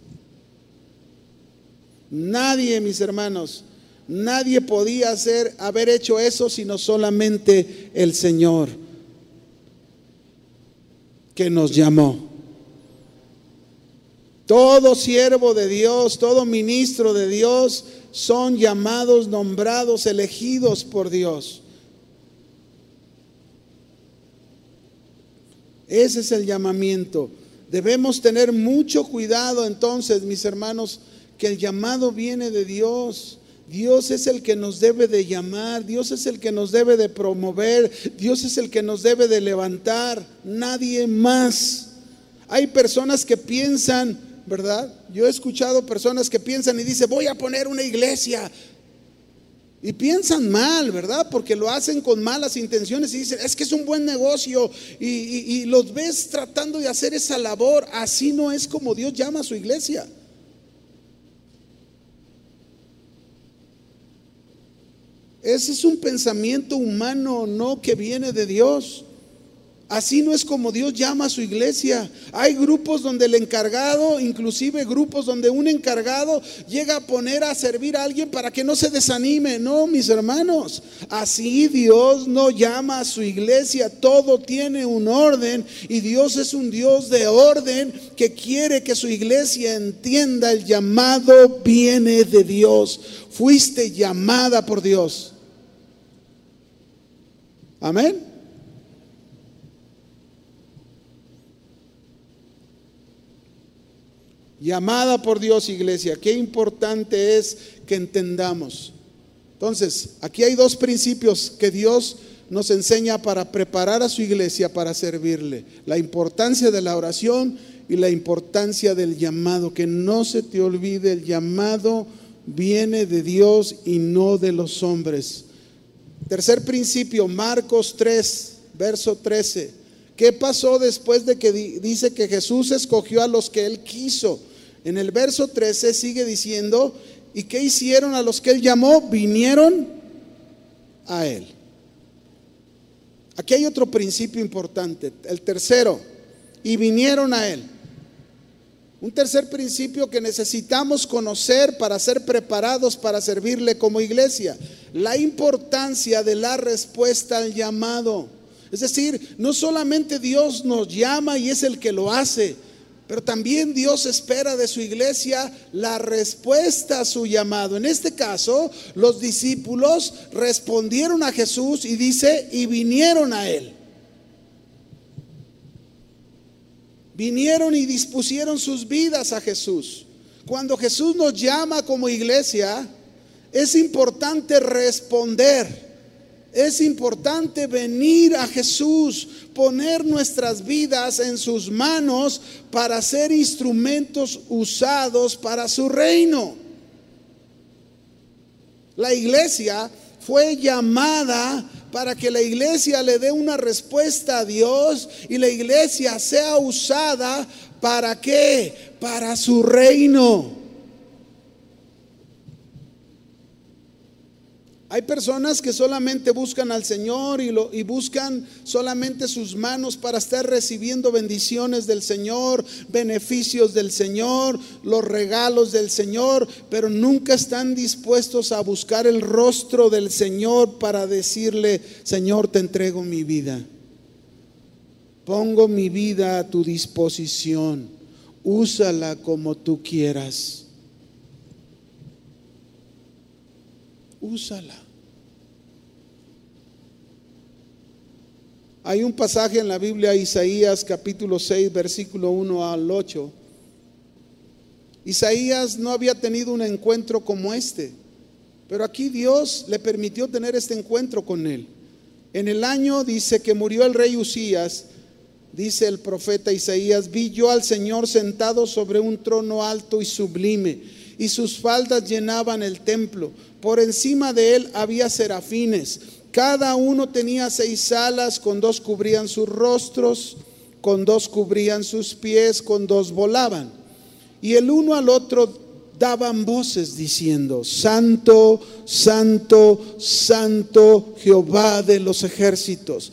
A: Nadie, mis hermanos, nadie podía hacer haber hecho eso sino solamente el Señor que nos llamó. Todo siervo de Dios, todo ministro de Dios son llamados, nombrados, elegidos por Dios. Ese es el llamamiento. Debemos tener mucho cuidado entonces, mis hermanos, que el llamado viene de Dios. Dios es el que nos debe de llamar, Dios es el que nos debe de promover, Dios es el que nos debe de levantar, nadie más. Hay personas que piensan, ¿verdad? Yo he escuchado personas que piensan y dicen, voy a poner una iglesia. Y piensan mal, ¿verdad? Porque lo hacen con malas intenciones y dicen, es que es un buen negocio y, los ves tratando de hacer esa labor. Así no es como Dios llama a su iglesia. Ese es un pensamiento humano, no que viene de Dios. Así no es como Dios llama a su iglesia. Hay grupos donde el encargado, inclusive grupos donde un encargado llega a poner a servir a alguien para que no se desanime. No, mis hermanos, así Dios no llama a su iglesia. Todo tiene un orden y Dios es un Dios de orden que quiere que su iglesia entienda el llamado viene de Dios. Fuiste llamada por Dios. Amén. Llamada por Dios, iglesia. Qué importante es que entendamos. Entonces, aquí hay dos principios que Dios nos enseña para preparar a su iglesia para servirle. La importancia de la oración y la importancia del llamado, que no se te olvide, el llamado viene de Dios y no de los hombres. Tercer principio, Marcos 3, verso 13. ¿Qué pasó después de que dice que Jesús escogió a los que él quiso? En el verso 13 sigue diciendo, ¿y qué hicieron a los que él llamó? Vinieron a él. Aquí hay otro principio importante, el tercero, y vinieron a él. Un tercer principio que necesitamos conocer para ser preparados para servirle como iglesia, la importancia de la respuesta al llamado. Es decir, no solamente Dios nos llama y es el que lo hace, pero también Dios espera de su iglesia la respuesta a su llamado. En este caso, los discípulos respondieron a Jesús y dice, y vinieron a él. Vinieron y dispusieron sus vidas a Jesús. Cuando Jesús nos llama como iglesia, es importante responder. Es importante venir a Jesús, poner nuestras vidas en sus manos para ser instrumentos usados para su reino. La iglesia fue llamada para que la iglesia le dé una respuesta a Dios y la iglesia sea usada para qué? Para su reino. Hay personas que solamente buscan al Señor y, lo, y buscan solamente sus manos para estar recibiendo bendiciones del Señor, beneficios del Señor, los regalos del Señor, pero nunca están dispuestos a buscar el rostro del Señor para decirle, Señor, te entrego mi vida. Pongo mi vida a tu disposición. Úsala como tú quieras. Úsala. Hay un pasaje en la Biblia, Isaías capítulo 6, versículo 1 al 8. Isaías no había tenido un encuentro como este, pero aquí Dios le permitió tener este encuentro con él. En el año dice que murió el rey Usías, dice el profeta Isaías, vi yo al Señor sentado sobre un trono alto y sublime, y sus faldas llenaban el templo. Por encima de él había serafines. Cada uno tenía seis alas, con dos cubrían sus rostros, con dos cubrían sus pies, con dos volaban. Y el uno al otro daban voces diciendo, Santo, Santo, Santo Jehová de los ejércitos.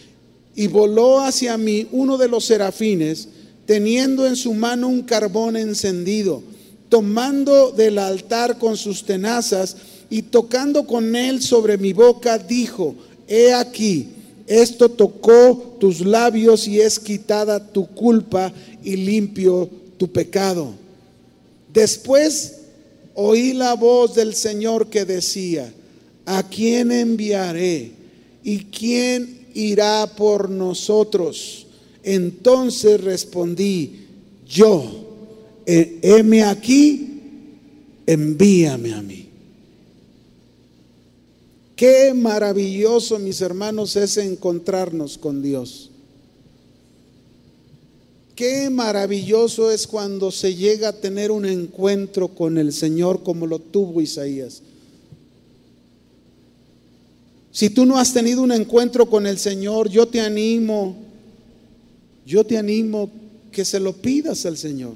A: Y voló hacia mí uno de los serafines, teniendo en su mano un carbón encendido, tomando del altar con sus tenazas, y tocando con él sobre mi boca, dijo, he aquí, esto tocó tus labios y es quitada tu culpa y limpio tu pecado. Después oí la voz del Señor que decía, ¿a quién enviaré? ¿Y quién irá por nosotros? Entonces respondí, yo, heme aquí, envíame a mí. Qué maravilloso, mis hermanos, es encontrarnos con Dios. Qué maravilloso es cuando se llega a tener un encuentro con el Señor como lo tuvo Isaías. Si tú no has tenido un encuentro con el Señor, yo te animo, yo te animo que se lo pidas al Señor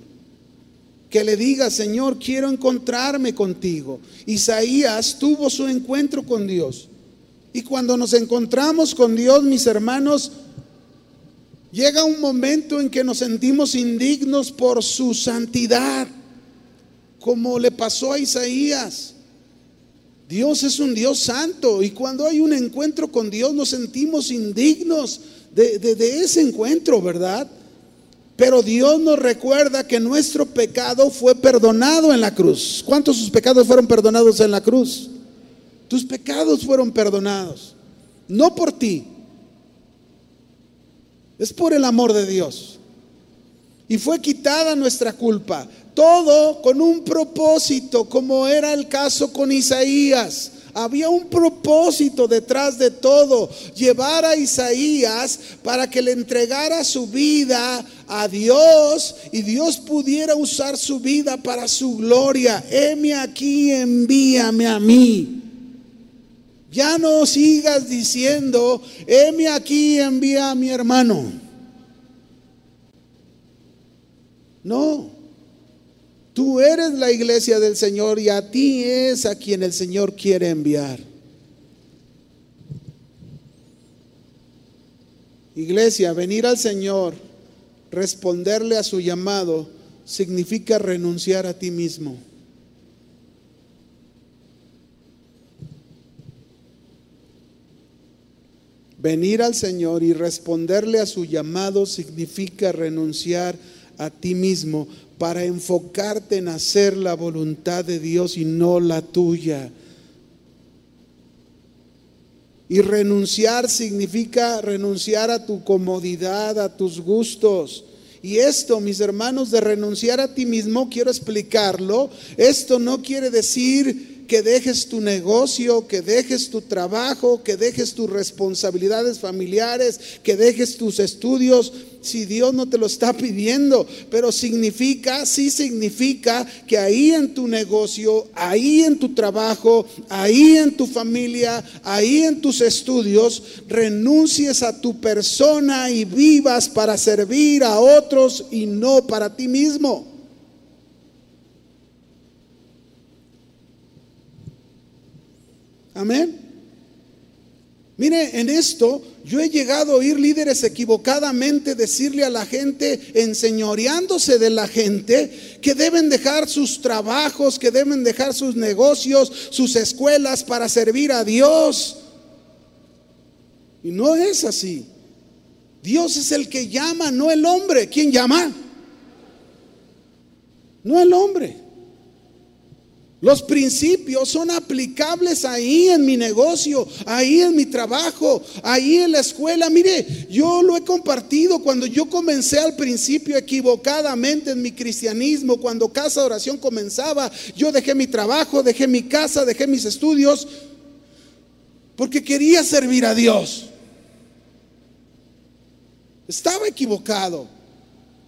A: que le diga, Señor, quiero encontrarme contigo. Isaías tuvo su encuentro con Dios. Y cuando nos encontramos con Dios, mis hermanos, llega un momento en que nos sentimos indignos por su santidad, como le pasó a Isaías. Dios es un Dios santo y cuando hay un encuentro con Dios nos sentimos indignos de, ese encuentro, ¿verdad? Pero Dios nos recuerda que nuestro pecado fue perdonado en la cruz. ¿Cuántos sus pecados fueron perdonados en la cruz? Tus pecados fueron perdonados. No por ti. Es por el amor de Dios. Y fue quitada nuestra culpa. Todo con un propósito, como era el caso con Isaías. Había un propósito detrás de todo, llevar a Isaías para que le entregara su vida a Dios y Dios pudiera usar su vida para su gloria. Heme aquí, envíame a mí. Ya no sigas diciendo, heme aquí, envía a mi hermano. No. Tú eres la iglesia del Señor y a ti es a quien el Señor quiere enviar. Iglesia, venir al Señor, responderle a su llamado, significa renunciar a ti mismo. Venir al Señor y responderle a su llamado significa renunciar a ti mismo para enfocarte en hacer la voluntad de Dios y no la tuya. Y renunciar significa renunciar a tu comodidad, a tus gustos. Y esto, mis hermanos, de renunciar a ti mismo, quiero explicarlo. Esto no quiere decir que dejes tu negocio, que dejes tu trabajo, que dejes tus responsabilidades familiares, que dejes tus estudios, si Dios no te lo está pidiendo. Pero significa, sí significa que ahí en tu negocio, ahí en tu trabajo, ahí en tu familia, ahí en tus estudios, renuncies a tu persona y vivas para servir a otros y no para ti mismo. Amén. Mire, en esto yo he llegado a oír líderes equivocadamente decirle a la gente, enseñoreándose de la gente, que deben dejar sus trabajos, que deben dejar sus negocios, sus escuelas para servir a Dios. Y no es así. Dios es el que llama, no el hombre. ¿Quién llama? No el hombre. Los principios son aplicables ahí en mi negocio, ahí en mi trabajo, ahí en la escuela. Mire, yo lo he compartido cuando yo comencé al principio equivocadamente en mi cristianismo, cuando casa de oración comenzaba, yo dejé mi trabajo, dejé mi casa, dejé mis estudios, porque quería servir a Dios. Estaba equivocado,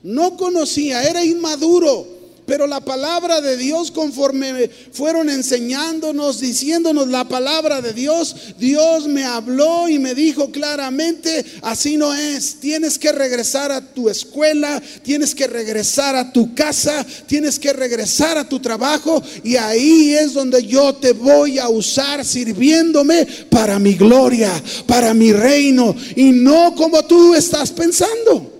A: no conocía, era inmaduro. Pero la palabra de Dios, conforme fueron enseñándonos, diciéndonos la palabra de Dios, Dios me habló y me dijo claramente, así no es. Tienes que regresar a tu escuela, tienes que regresar a tu casa, tienes que regresar a tu trabajo y ahí es donde yo te voy a usar sirviéndome para mi gloria, para mi reino y no como tú estás pensando.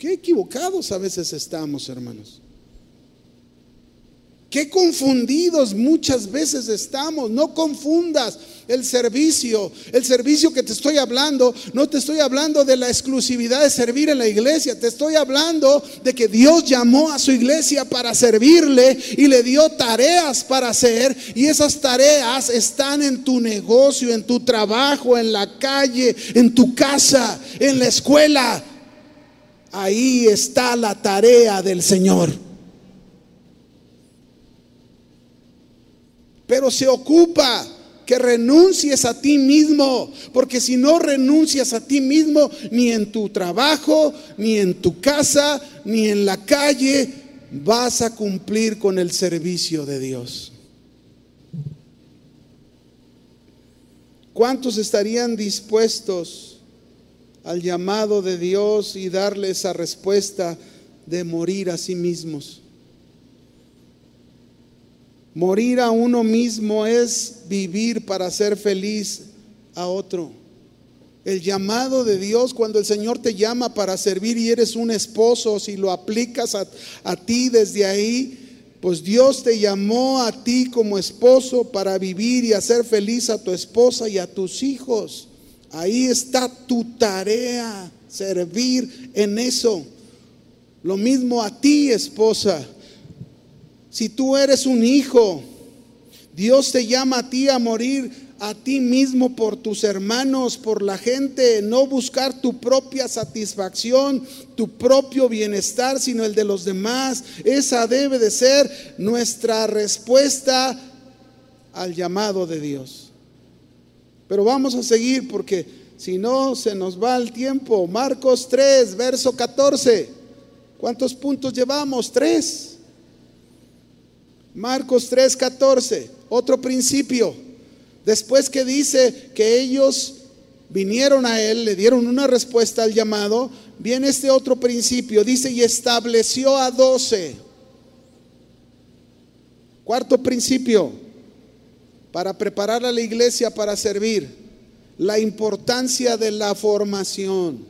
A: Qué equivocados a veces estamos, hermanos. Qué confundidos muchas veces estamos. No confundas el servicio. El servicio que te estoy hablando, no te estoy hablando de la exclusividad de servir en la iglesia. Te estoy hablando de que Dios llamó a su iglesia para servirle y le dio tareas para hacer. Y esas tareas están en tu negocio, en tu trabajo, en la calle, en tu casa, en la escuela. Ahí está la tarea del Señor. Pero se ocupa que renuncies a ti mismo, porque si no renuncias a ti mismo, ni en tu trabajo, ni en tu casa, ni en la calle, vas a cumplir con el servicio de Dios. ¿Cuántos estarían dispuestos al llamado de Dios y darle esa respuesta de morir a sí mismos. Morir a uno mismo es vivir para ser feliz a otro. El llamado de Dios, cuando el Señor te llama para servir y eres un esposo, si lo aplicas a, a, ti desde ahí, pues Dios te llamó a ti como esposo para vivir y hacer feliz a tu esposa y a tus hijos. Ahí está tu tarea, servir en eso. Lo mismo a ti, esposa. Si tú eres un hijo, Dios te llama a ti a morir a ti mismo por tus hermanos, por la gente, no buscar tu propia satisfacción, tu propio bienestar, sino el de los demás. Esa debe de ser nuestra respuesta al llamado de Dios. Pero vamos a seguir porque si no se nos va el tiempo. Marcos 3, verso 14. ¿Cuántos puntos llevamos? Tres. Marcos 3, 14. Otro principio. Después que dice que ellos vinieron a él, le dieron una respuesta al llamado, viene este otro principio. Dice, y estableció a doce. Cuarto principio, para preparar a la iglesia para servir, la importancia de la formación.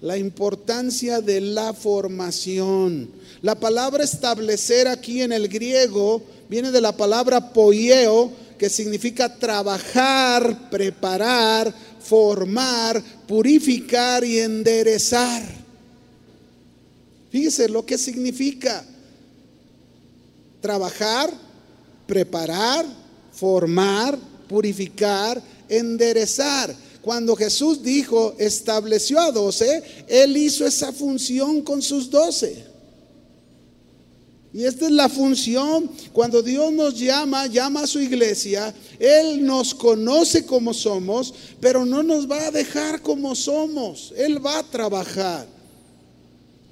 A: La importancia de la formación. La palabra establecer aquí en el griego viene de la palabra poieo, que significa trabajar, preparar, formar, purificar y enderezar. Fíjese lo que significa trabajar, preparar, formar, purificar, enderezar. Cuando Jesús dijo, estableció a doce, Él hizo esa función con sus doce. Y esta es la función. Cuando Dios nos llama, llama a su iglesia, Él nos conoce como somos, pero no nos va a dejar como somos. Él va a trabajar.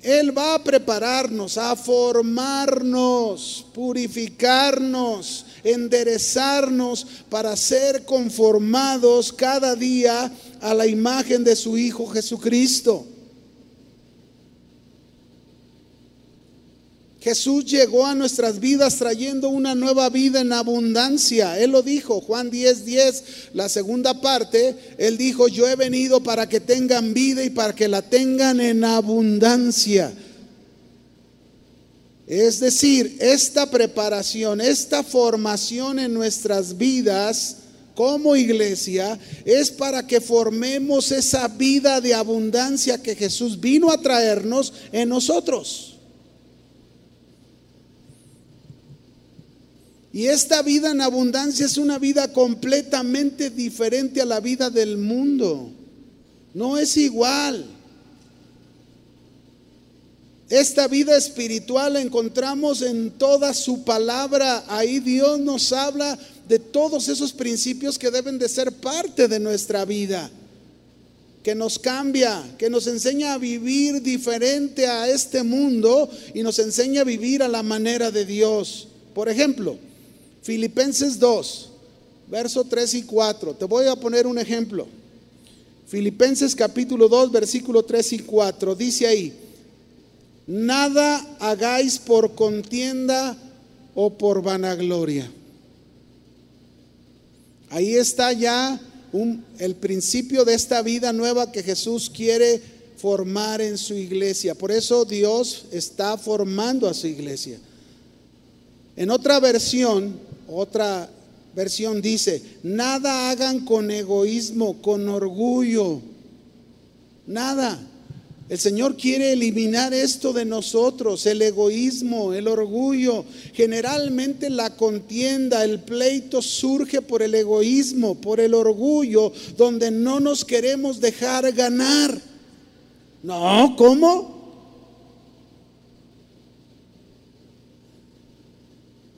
A: Él va a prepararnos, a formarnos, purificarnos, enderezarnos para ser conformados cada día a la imagen de su Hijo Jesucristo. Jesús llegó a nuestras vidas trayendo una nueva vida en abundancia. Él lo dijo, Juan 10, 10, la segunda parte, él dijo, yo he venido para que tengan vida y para que la tengan en abundancia. Es decir, esta preparación, esta formación en nuestras vidas como iglesia es para que formemos esa vida de abundancia que Jesús vino a traernos en nosotros. Y esta vida en abundancia es una vida completamente diferente a la vida del mundo. No es igual. Esta vida espiritual la encontramos en toda su palabra. Ahí Dios nos habla de todos esos principios que deben de ser parte de nuestra vida. Que nos cambia, que nos enseña a vivir diferente a este mundo y nos enseña a vivir a la manera de Dios. Por ejemplo, Filipenses 2, verso 3 y 4. Te voy a poner un ejemplo. Filipenses capítulo 2, versículo 3 y 4. Dice ahí, nada hagáis por contienda o por vanagloria. Ahí está ya el principio de esta vida nueva que Jesús quiere formar en su iglesia. Por eso Dios está formando a su iglesia. En otra versión, otra versión dice, nada hagan con egoísmo, con orgullo, nada. El Señor quiere eliminar esto de nosotros, el egoísmo, el orgullo. Generalmente la contienda, el pleito surge por el egoísmo, por el orgullo, donde no nos queremos dejar ganar. No, ¿cómo?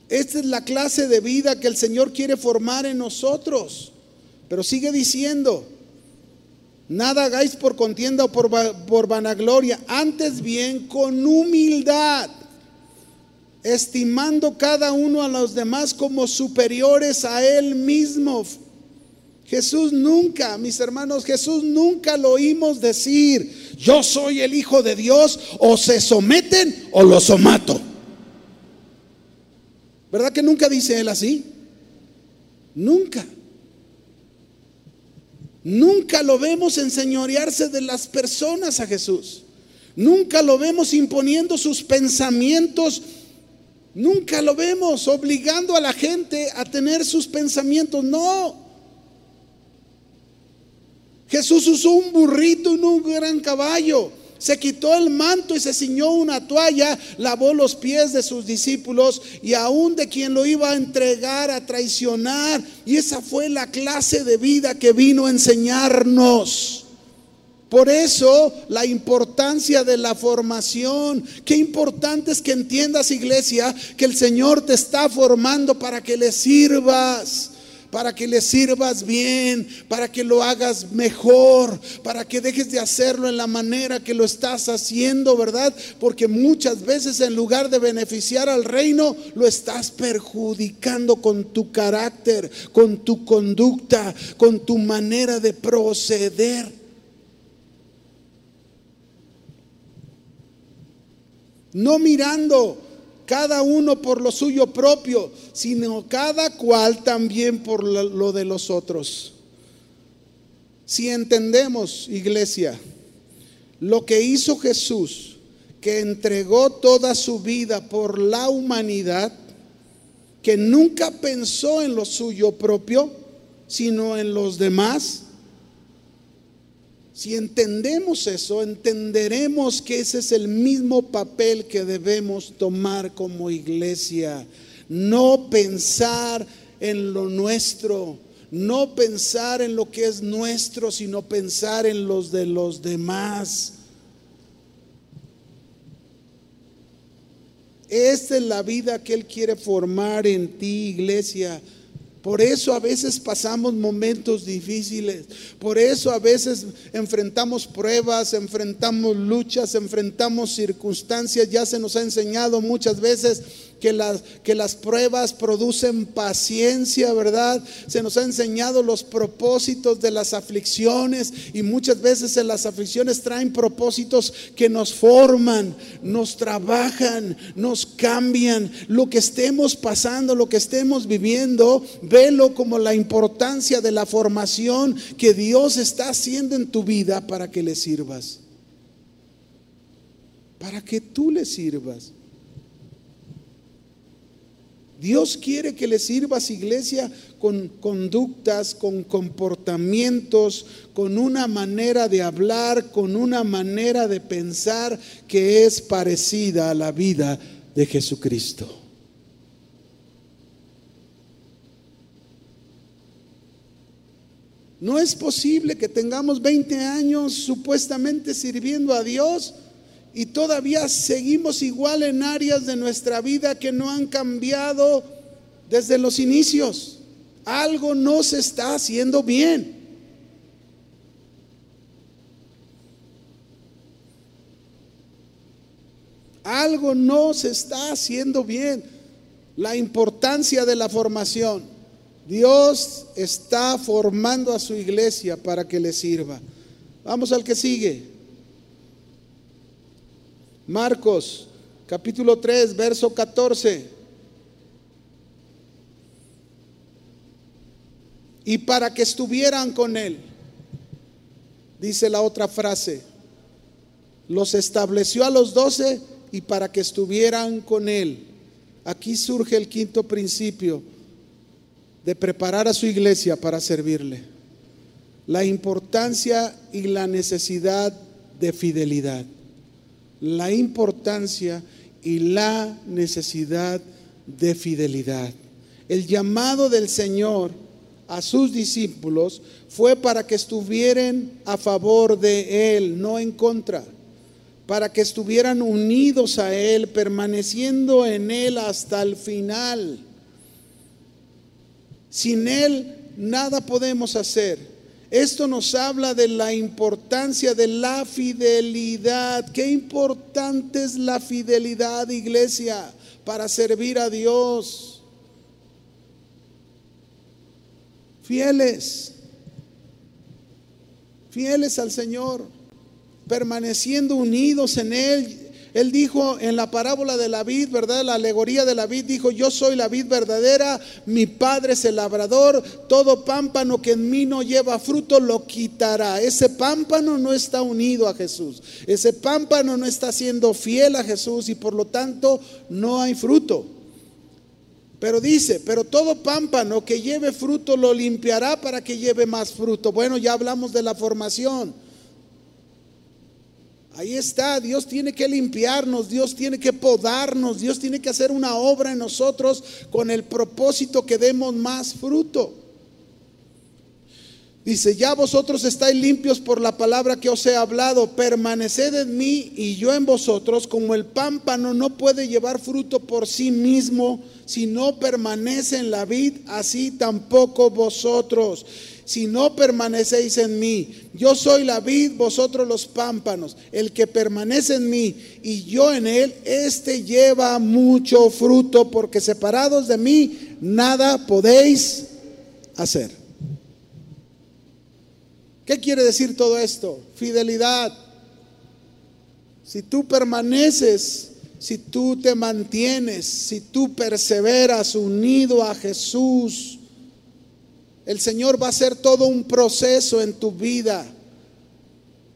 A: Esta es la clase de vida que el Señor quiere formar en nosotros. Pero sigue diciendo, nada hagáis por contienda o por, vanagloria, antes bien con humildad, estimando cada uno a los demás como superiores a él mismo. Jesús nunca, mis hermanos, Jesús nunca lo oímos decir, yo soy el Hijo de Dios, o se someten o los somato. ¿Verdad que nunca dice él así? Nunca. Nunca lo vemos enseñorearse de las personas a Jesús. Nunca lo vemos imponiendo sus pensamientos. Nunca lo vemos obligando a la gente a tener sus pensamientos. No. Jesús usó un burrito y no un gran caballo. Se quitó el manto y se ciñó una toalla, lavó los pies de sus discípulos y aún de quien lo iba a entregar, a traicionar. Y esa fue la clase de vida que vino a enseñarnos. Por eso la importancia de la formación. Qué importante es que entiendas, iglesia, que el Señor te está formando para que le sirvas para que le sirvas bien, para que lo hagas mejor, para que dejes de hacerlo en la manera que lo estás haciendo, ¿verdad? Porque muchas veces en lugar de beneficiar al reino, lo estás perjudicando con tu carácter, con tu conducta, con tu manera de proceder. No mirando cada uno por lo suyo propio, sino cada cual también por lo de los otros. Si entendemos, iglesia, lo que hizo Jesús, que entregó toda su vida por la humanidad, que nunca pensó en lo suyo propio, sino en los demás, si entendemos eso, entenderemos que ese es el mismo papel que debemos tomar como iglesia. No pensar en lo nuestro, no pensar en lo que es nuestro, sino pensar en los de los demás. Esta es la vida que Él quiere formar en ti, iglesia. Por eso a veces pasamos momentos difíciles. Por eso a veces enfrentamos pruebas, enfrentamos luchas, enfrentamos circunstancias. Ya se nos ha enseñado muchas veces que las, que las pruebas producen paciencia, ¿verdad? Se nos ha enseñado los propósitos de las aflicciones y muchas veces en las aflicciones traen propósitos que nos forman, nos trabajan, nos cambian. Lo que estemos pasando, lo que estemos viviendo, velo como la importancia de la formación que Dios está haciendo en tu vida para que le sirvas. Para que tú le sirvas. Dios quiere que le sirvas iglesia con conductas, con comportamientos, con una manera de hablar, con una manera de pensar que es parecida a la vida de Jesucristo. No es posible que tengamos 20 años supuestamente sirviendo a Dios y todavía seguimos igual en áreas de nuestra vida que no han cambiado desde los inicios. Algo no se está haciendo bien. Algo no se está haciendo bien. La importancia de la formación. Dios está formando a su iglesia para que le sirva. Vamos al que sigue. Marcos capítulo 3, verso 14. Y para que estuvieran con él, dice la otra frase, los estableció a los doce y para que estuvieran con él. Aquí surge el quinto principio de preparar a su iglesia para servirle. La importancia y la necesidad de fidelidad la importancia y la necesidad de fidelidad. El llamado del Señor a sus discípulos fue para que estuvieran a favor de Él, no en contra, para que estuvieran unidos a Él, permaneciendo en Él hasta el final. Sin Él nada podemos hacer. Esto nos habla de la importancia de la fidelidad. Qué importante es la fidelidad, iglesia, para servir a Dios. Fieles, fieles al Señor, permaneciendo unidos en Él, él dijo en la parábola de la vid, ¿verdad? La alegoría de la vid, dijo, yo soy la vid verdadera, mi padre es el labrador, todo pámpano que en mí no lleva fruto lo quitará. Ese pámpano no está unido a Jesús, ese pámpano no está siendo fiel a Jesús y por lo tanto no hay fruto. Pero dice, pero todo pámpano que lleve fruto lo limpiará para que lleve más fruto. Bueno, ya hablamos de la formación. Ahí está, Dios tiene que limpiarnos, Dios tiene que podarnos, Dios tiene que hacer una obra en nosotros con el propósito que demos más fruto. Dice, ya vosotros estáis limpios por la palabra que os he hablado, permaneced en mí y yo en vosotros, como el pámpano no puede llevar fruto por sí mismo si no permanece en la vid, así tampoco vosotros. Si no permanecéis en mí, yo soy la vid, vosotros los pámpanos. El que permanece en mí y yo en él, este lleva mucho fruto, porque separados de mí, nada podéis hacer. ¿Qué quiere decir todo esto? Fidelidad. Si tú permaneces, si tú te mantienes, si tú perseveras unido a Jesús, el Señor va a hacer todo un proceso en tu vida,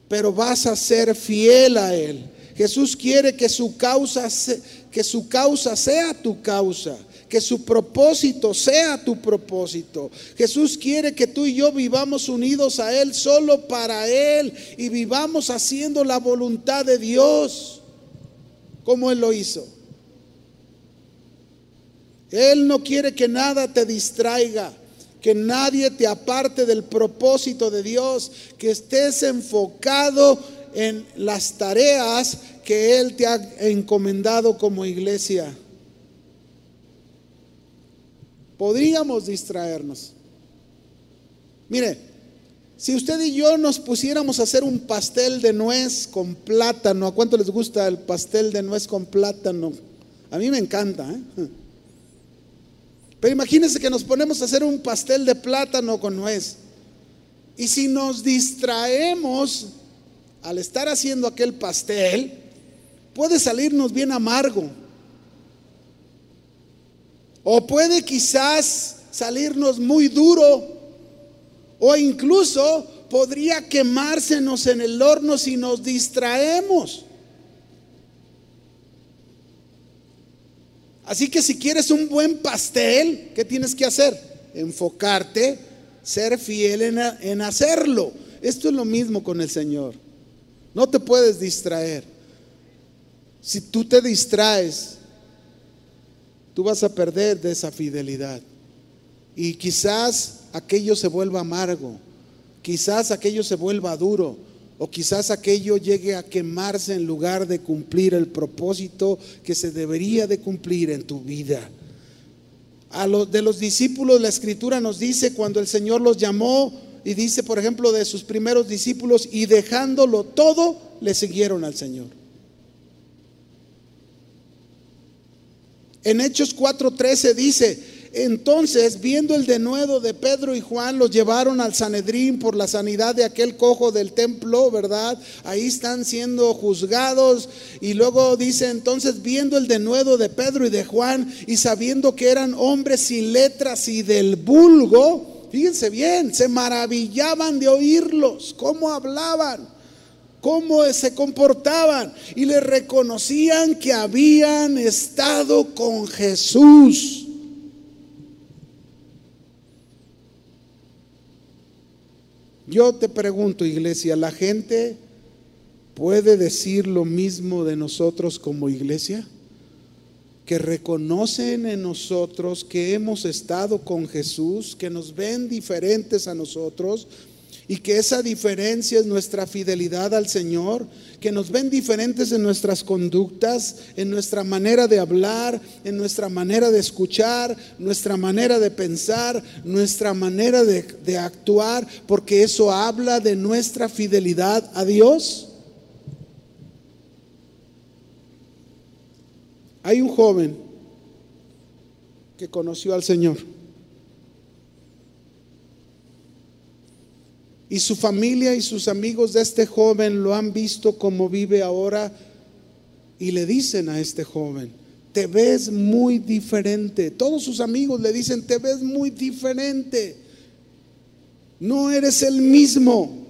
A: pero vas a ser fiel a Él. Jesús quiere que su causa, que su causa sea tu causa que su propósito sea tu propósito. Jesús quiere que tú y yo vivamos unidos a Él solo para Él y vivamos haciendo la voluntad de Dios como Él lo hizo. Él no quiere que nada te distraiga, que nadie te aparte del propósito de Dios, que estés enfocado en las tareas que Él te ha encomendado como iglesia podríamos distraernos. Mire, si usted y yo nos pusiéramos a hacer un pastel de nuez con plátano, ¿a cuánto les gusta el pastel de nuez con plátano? A mí me encanta. ¿eh? Pero imagínense que nos ponemos a hacer un pastel de plátano con nuez. Y si nos distraemos al estar haciendo aquel pastel, puede salirnos bien amargo. O puede quizás salirnos muy duro. O incluso podría quemársenos en el horno si nos distraemos. Así que si quieres un buen pastel, ¿qué tienes que hacer? Enfocarte, ser fiel en, en, hacerlo. Esto es lo mismo con el Señor. No te puedes distraer. Si tú te distraes, tú vas a perder de esa fidelidad. Y quizás aquello se vuelva amargo, quizás aquello se vuelva duro, o quizás aquello llegue a quemarse en lugar de cumplir el propósito que se debería de cumplir en tu vida. A los de los discípulos la escritura nos dice cuando el Señor los llamó y dice, por ejemplo, de sus primeros discípulos y dejándolo todo, le siguieron al Señor. En Hechos 4:13 dice, entonces viendo el denuedo de Pedro y Juan, los llevaron al Sanedrín por la sanidad de aquel cojo del templo, ¿verdad? Ahí están siendo juzgados. Y luego dice, entonces viendo el denuedo de Pedro y de Juan y sabiendo que eran hombres sin letras y del vulgo, fíjense bien, se maravillaban de oírlos, cómo hablaban cómo se comportaban y le reconocían que habían estado con Jesús. Yo te pregunto, iglesia, ¿la gente puede decir lo mismo de nosotros como iglesia? Que reconocen en nosotros que hemos estado con Jesús, que nos ven diferentes a nosotros, y que esa diferencia es nuestra fidelidad al Señor, que nos ven diferentes en nuestras conductas, en nuestra manera de hablar, en nuestra manera de escuchar, nuestra manera de pensar, nuestra manera de, de actuar, porque eso habla de nuestra fidelidad a Dios. Hay un joven que conoció al Señor. Y su familia y sus amigos de este joven lo han visto como vive ahora y le dicen a este joven, te ves muy diferente. Todos sus amigos le dicen, te ves muy diferente. No eres el mismo.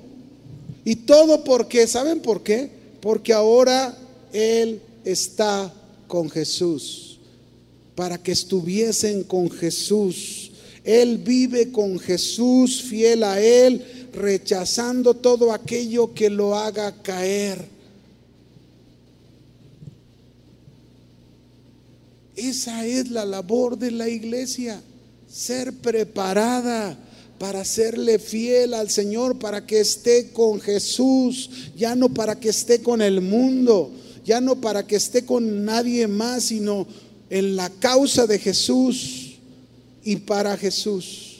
A: Y todo porque, ¿saben por qué? Porque ahora Él está con Jesús. para que estuviesen con Jesús. Él vive con Jesús, fiel a Él, rechazando todo aquello que lo haga caer. Esa es la labor de la iglesia, ser preparada para serle fiel al Señor, para que esté con Jesús, ya no para que esté con el mundo, ya no para que esté con nadie más, sino en la causa de Jesús y para Jesús.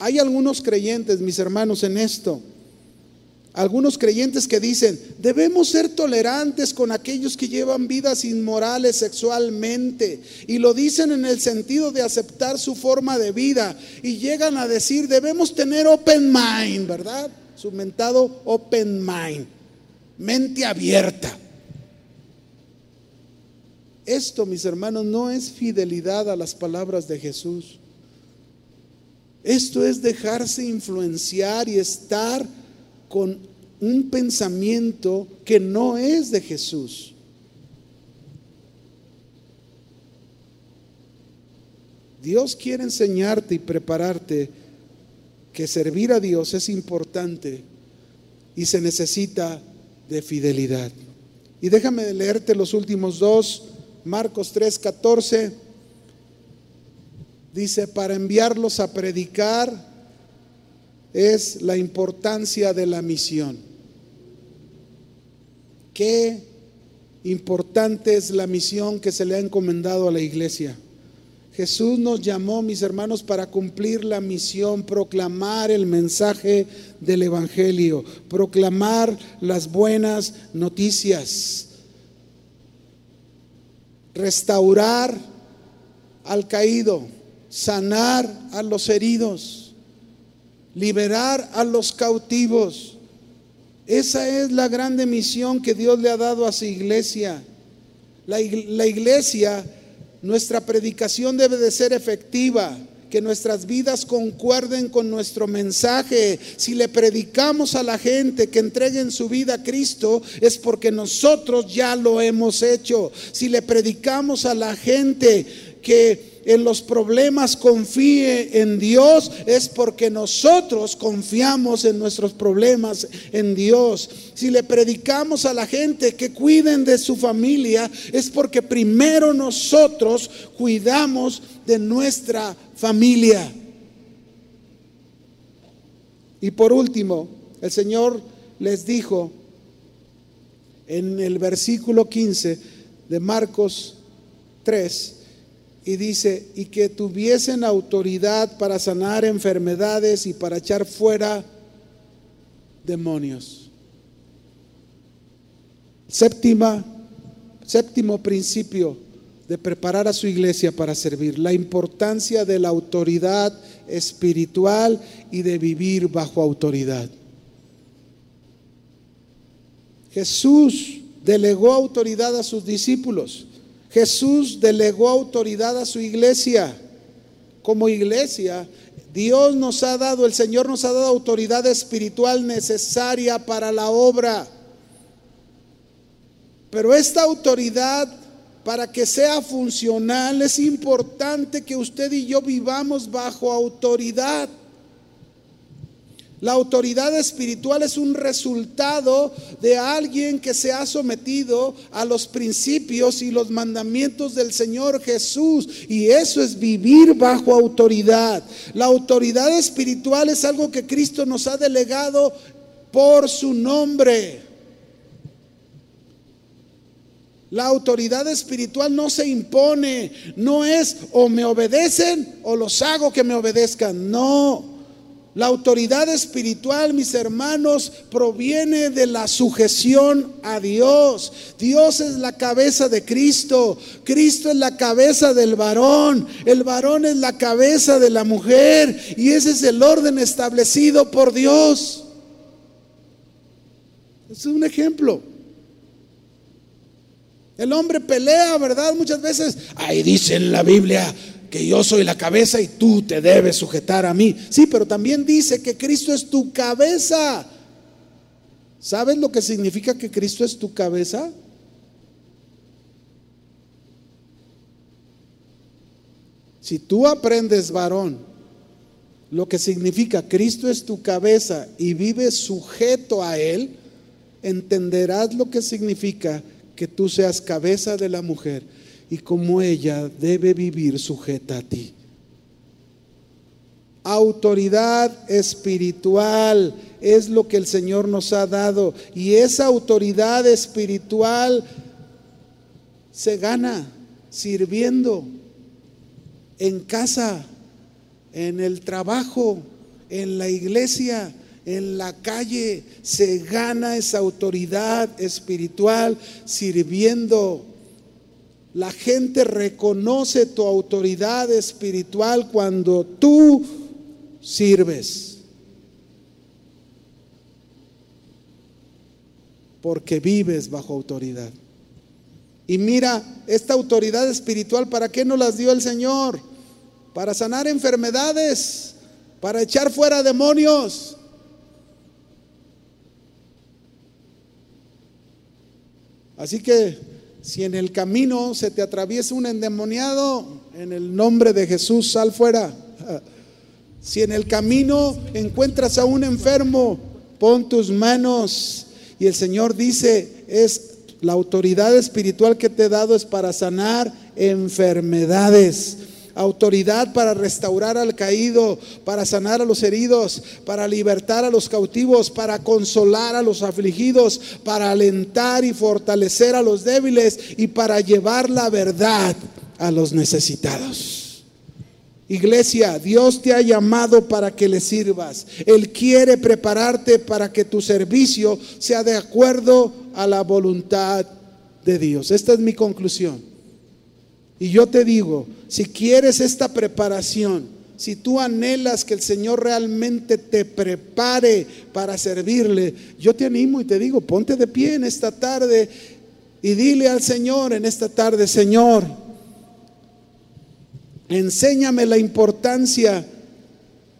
A: Hay algunos creyentes, mis hermanos, en esto, algunos creyentes que dicen, debemos ser tolerantes con aquellos que llevan vidas inmorales sexualmente. Y lo dicen en el sentido de aceptar su forma de vida. Y llegan a decir, debemos tener open mind, ¿verdad? Su mentado open mind. Mente abierta. Esto, mis hermanos, no es fidelidad a las palabras de Jesús. Esto es dejarse influenciar y estar con un pensamiento que no es de Jesús. Dios quiere enseñarte y prepararte que servir a Dios es importante y se necesita de fidelidad. Y déjame leerte los últimos dos, Marcos 3:14, dice, para enviarlos a predicar es la importancia de la misión. Qué importante es la misión que se le ha encomendado a la iglesia. Jesús nos llamó, mis hermanos, para cumplir la misión, proclamar el mensaje del Evangelio, proclamar las buenas noticias, restaurar al caído, sanar a los heridos liberar a los cautivos. Esa es la grande misión que Dios le ha dado a su iglesia. La, iglesia, nuestra predicación debe de ser efectiva, que nuestras vidas concuerden con nuestro mensaje. Si le predicamos a la gente que entreguen su vida a Cristo, es porque nosotros ya lo hemos hecho. Si le predicamos a la gente que en los problemas confíe en Dios, es porque nosotros confiamos en nuestros problemas en Dios. Si le predicamos a la gente que cuiden de su familia, es porque primero nosotros cuidamos de nuestra familia. Y por último, el Señor les dijo en el versículo 15 de Marcos 3, y dice, y que tuviesen autoridad para sanar enfermedades y para echar fuera demonios. Séptima, séptimo principio de preparar a su iglesia para servir, la importancia de la autoridad espiritual y de vivir bajo autoridad. Jesús delegó autoridad a sus discípulos. Jesús delegó autoridad a su iglesia. Como iglesia, Dios nos ha dado, el Señor nos ha dado autoridad espiritual necesaria para la obra. Pero esta autoridad, para que sea funcional, es importante que usted y yo vivamos bajo autoridad. La autoridad espiritual es un resultado de alguien que se ha sometido a los principios y los mandamientos del Señor Jesús. Y eso es vivir bajo autoridad. La autoridad espiritual es algo que Cristo nos ha delegado por su nombre. La autoridad espiritual no se impone, no es o me obedecen o los hago que me obedezcan. No. La autoridad espiritual, mis hermanos, proviene de la sujeción a Dios. Dios es la cabeza de Cristo. Cristo es la cabeza del varón. El varón es la cabeza de la mujer. Y ese es el orden establecido por Dios. Es un ejemplo. El hombre pelea, ¿verdad? Muchas veces, ahí dice en la Biblia, que yo soy la cabeza y tú te debes sujetar a mí. Sí, pero también dice que Cristo es tu cabeza. ¿Sabes lo que significa que Cristo es tu cabeza? Si tú aprendes, varón, lo que significa Cristo es tu cabeza y vives sujeto a Él, entenderás lo que significa que tú seas cabeza de la mujer y cómo ella debe vivir sujeta a ti. Autoridad espiritual es lo que el Señor nos ha dado y esa autoridad espiritual se gana sirviendo en casa, en el trabajo, en la iglesia, en la calle. Se gana esa autoridad espiritual sirviendo. La gente reconoce tu autoridad espiritual cuando tú sirves. Porque vives bajo autoridad. Y mira, esta autoridad espiritual, ¿para qué nos las dio el Señor? Para sanar enfermedades, para echar fuera demonios. Así que si en el camino se te atraviesa un endemoniado, en el nombre de Jesús sal fuera. (laughs) Si en el camino encuentras a un enfermo, pon tus manos. Y el Señor dice, es la autoridad espiritual que te he dado es para sanar enfermedades. Autoridad para restaurar al caído, para sanar a los heridos, para libertar a los cautivos, para consolar a los afligidos, para alentar y fortalecer a los débiles y para llevar la verdad a los necesitados. Iglesia, Dios te ha llamado para que le sirvas. Él quiere prepararte para que tu servicio sea de acuerdo a la voluntad de Dios. Esta es mi conclusión. Y yo te digo, si quieres esta preparación, si tú anhelas que el Señor realmente te prepare para servirle, yo te animo y te digo, ponte de pie en esta tarde y dile al Señor en esta tarde, Señor, Enséñame la importancia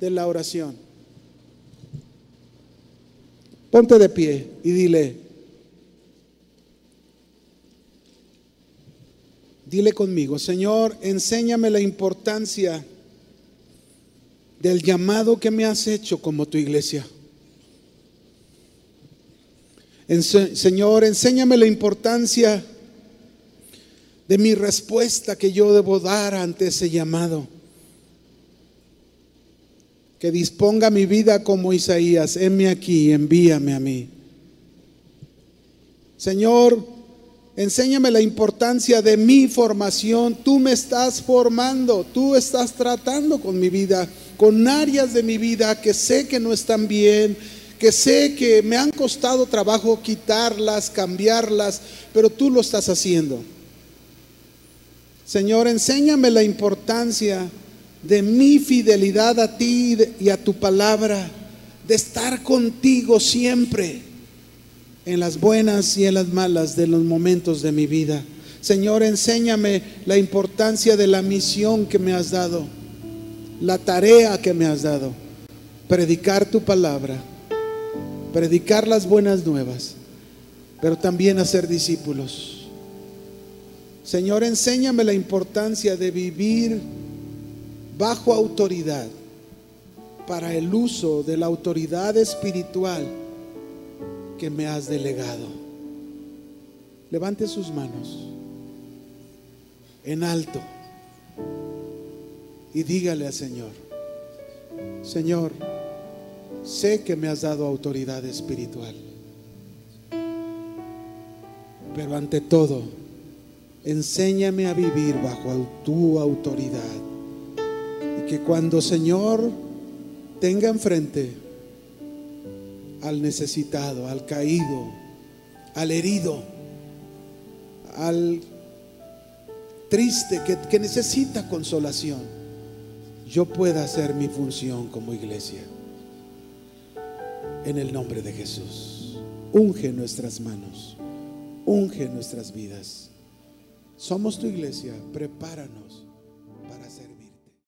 A: de la oración. Ponte de pie y dile, dile conmigo, Señor, enséñame la importancia del llamado que me has hecho como tu iglesia. Señor, enséñame la importancia de mi respuesta que yo debo dar ante ese llamado. Que disponga mi vida como Isaías, heme aquí, envíame a mí. Señor, enséñame la importancia de mi formación. Tú me estás formando, tú estás tratando con mi vida, con áreas de mi vida que sé que no están bien, que sé que me han costado trabajo quitarlas, cambiarlas, pero tú lo estás haciendo. Señor, enséñame la importancia de mi fidelidad a ti y a tu palabra, de estar contigo siempre, en las buenas y en las malas de los momentos de mi vida. Señor, enséñame la importancia de la misión que me has dado, la tarea que me has dado, predicar tu palabra, predicar las buenas nuevas, pero también hacer discípulos. Señor, enséñame la importancia de vivir bajo autoridad para el uso de la autoridad espiritual que me has delegado. Levante sus manos en alto y dígale al Señor, Señor, sé que me has dado autoridad espiritual, pero ante todo, enséñame a vivir bajo tu autoridad. Y que cuando Señor tenga enfrente al necesitado, al caído, al herido, al triste que, necesita consolación, yo pueda hacer mi función como iglesia. En el nombre de Jesús, unge nuestras manos, unge nuestras vidas. Somos tu iglesia, prepáranos.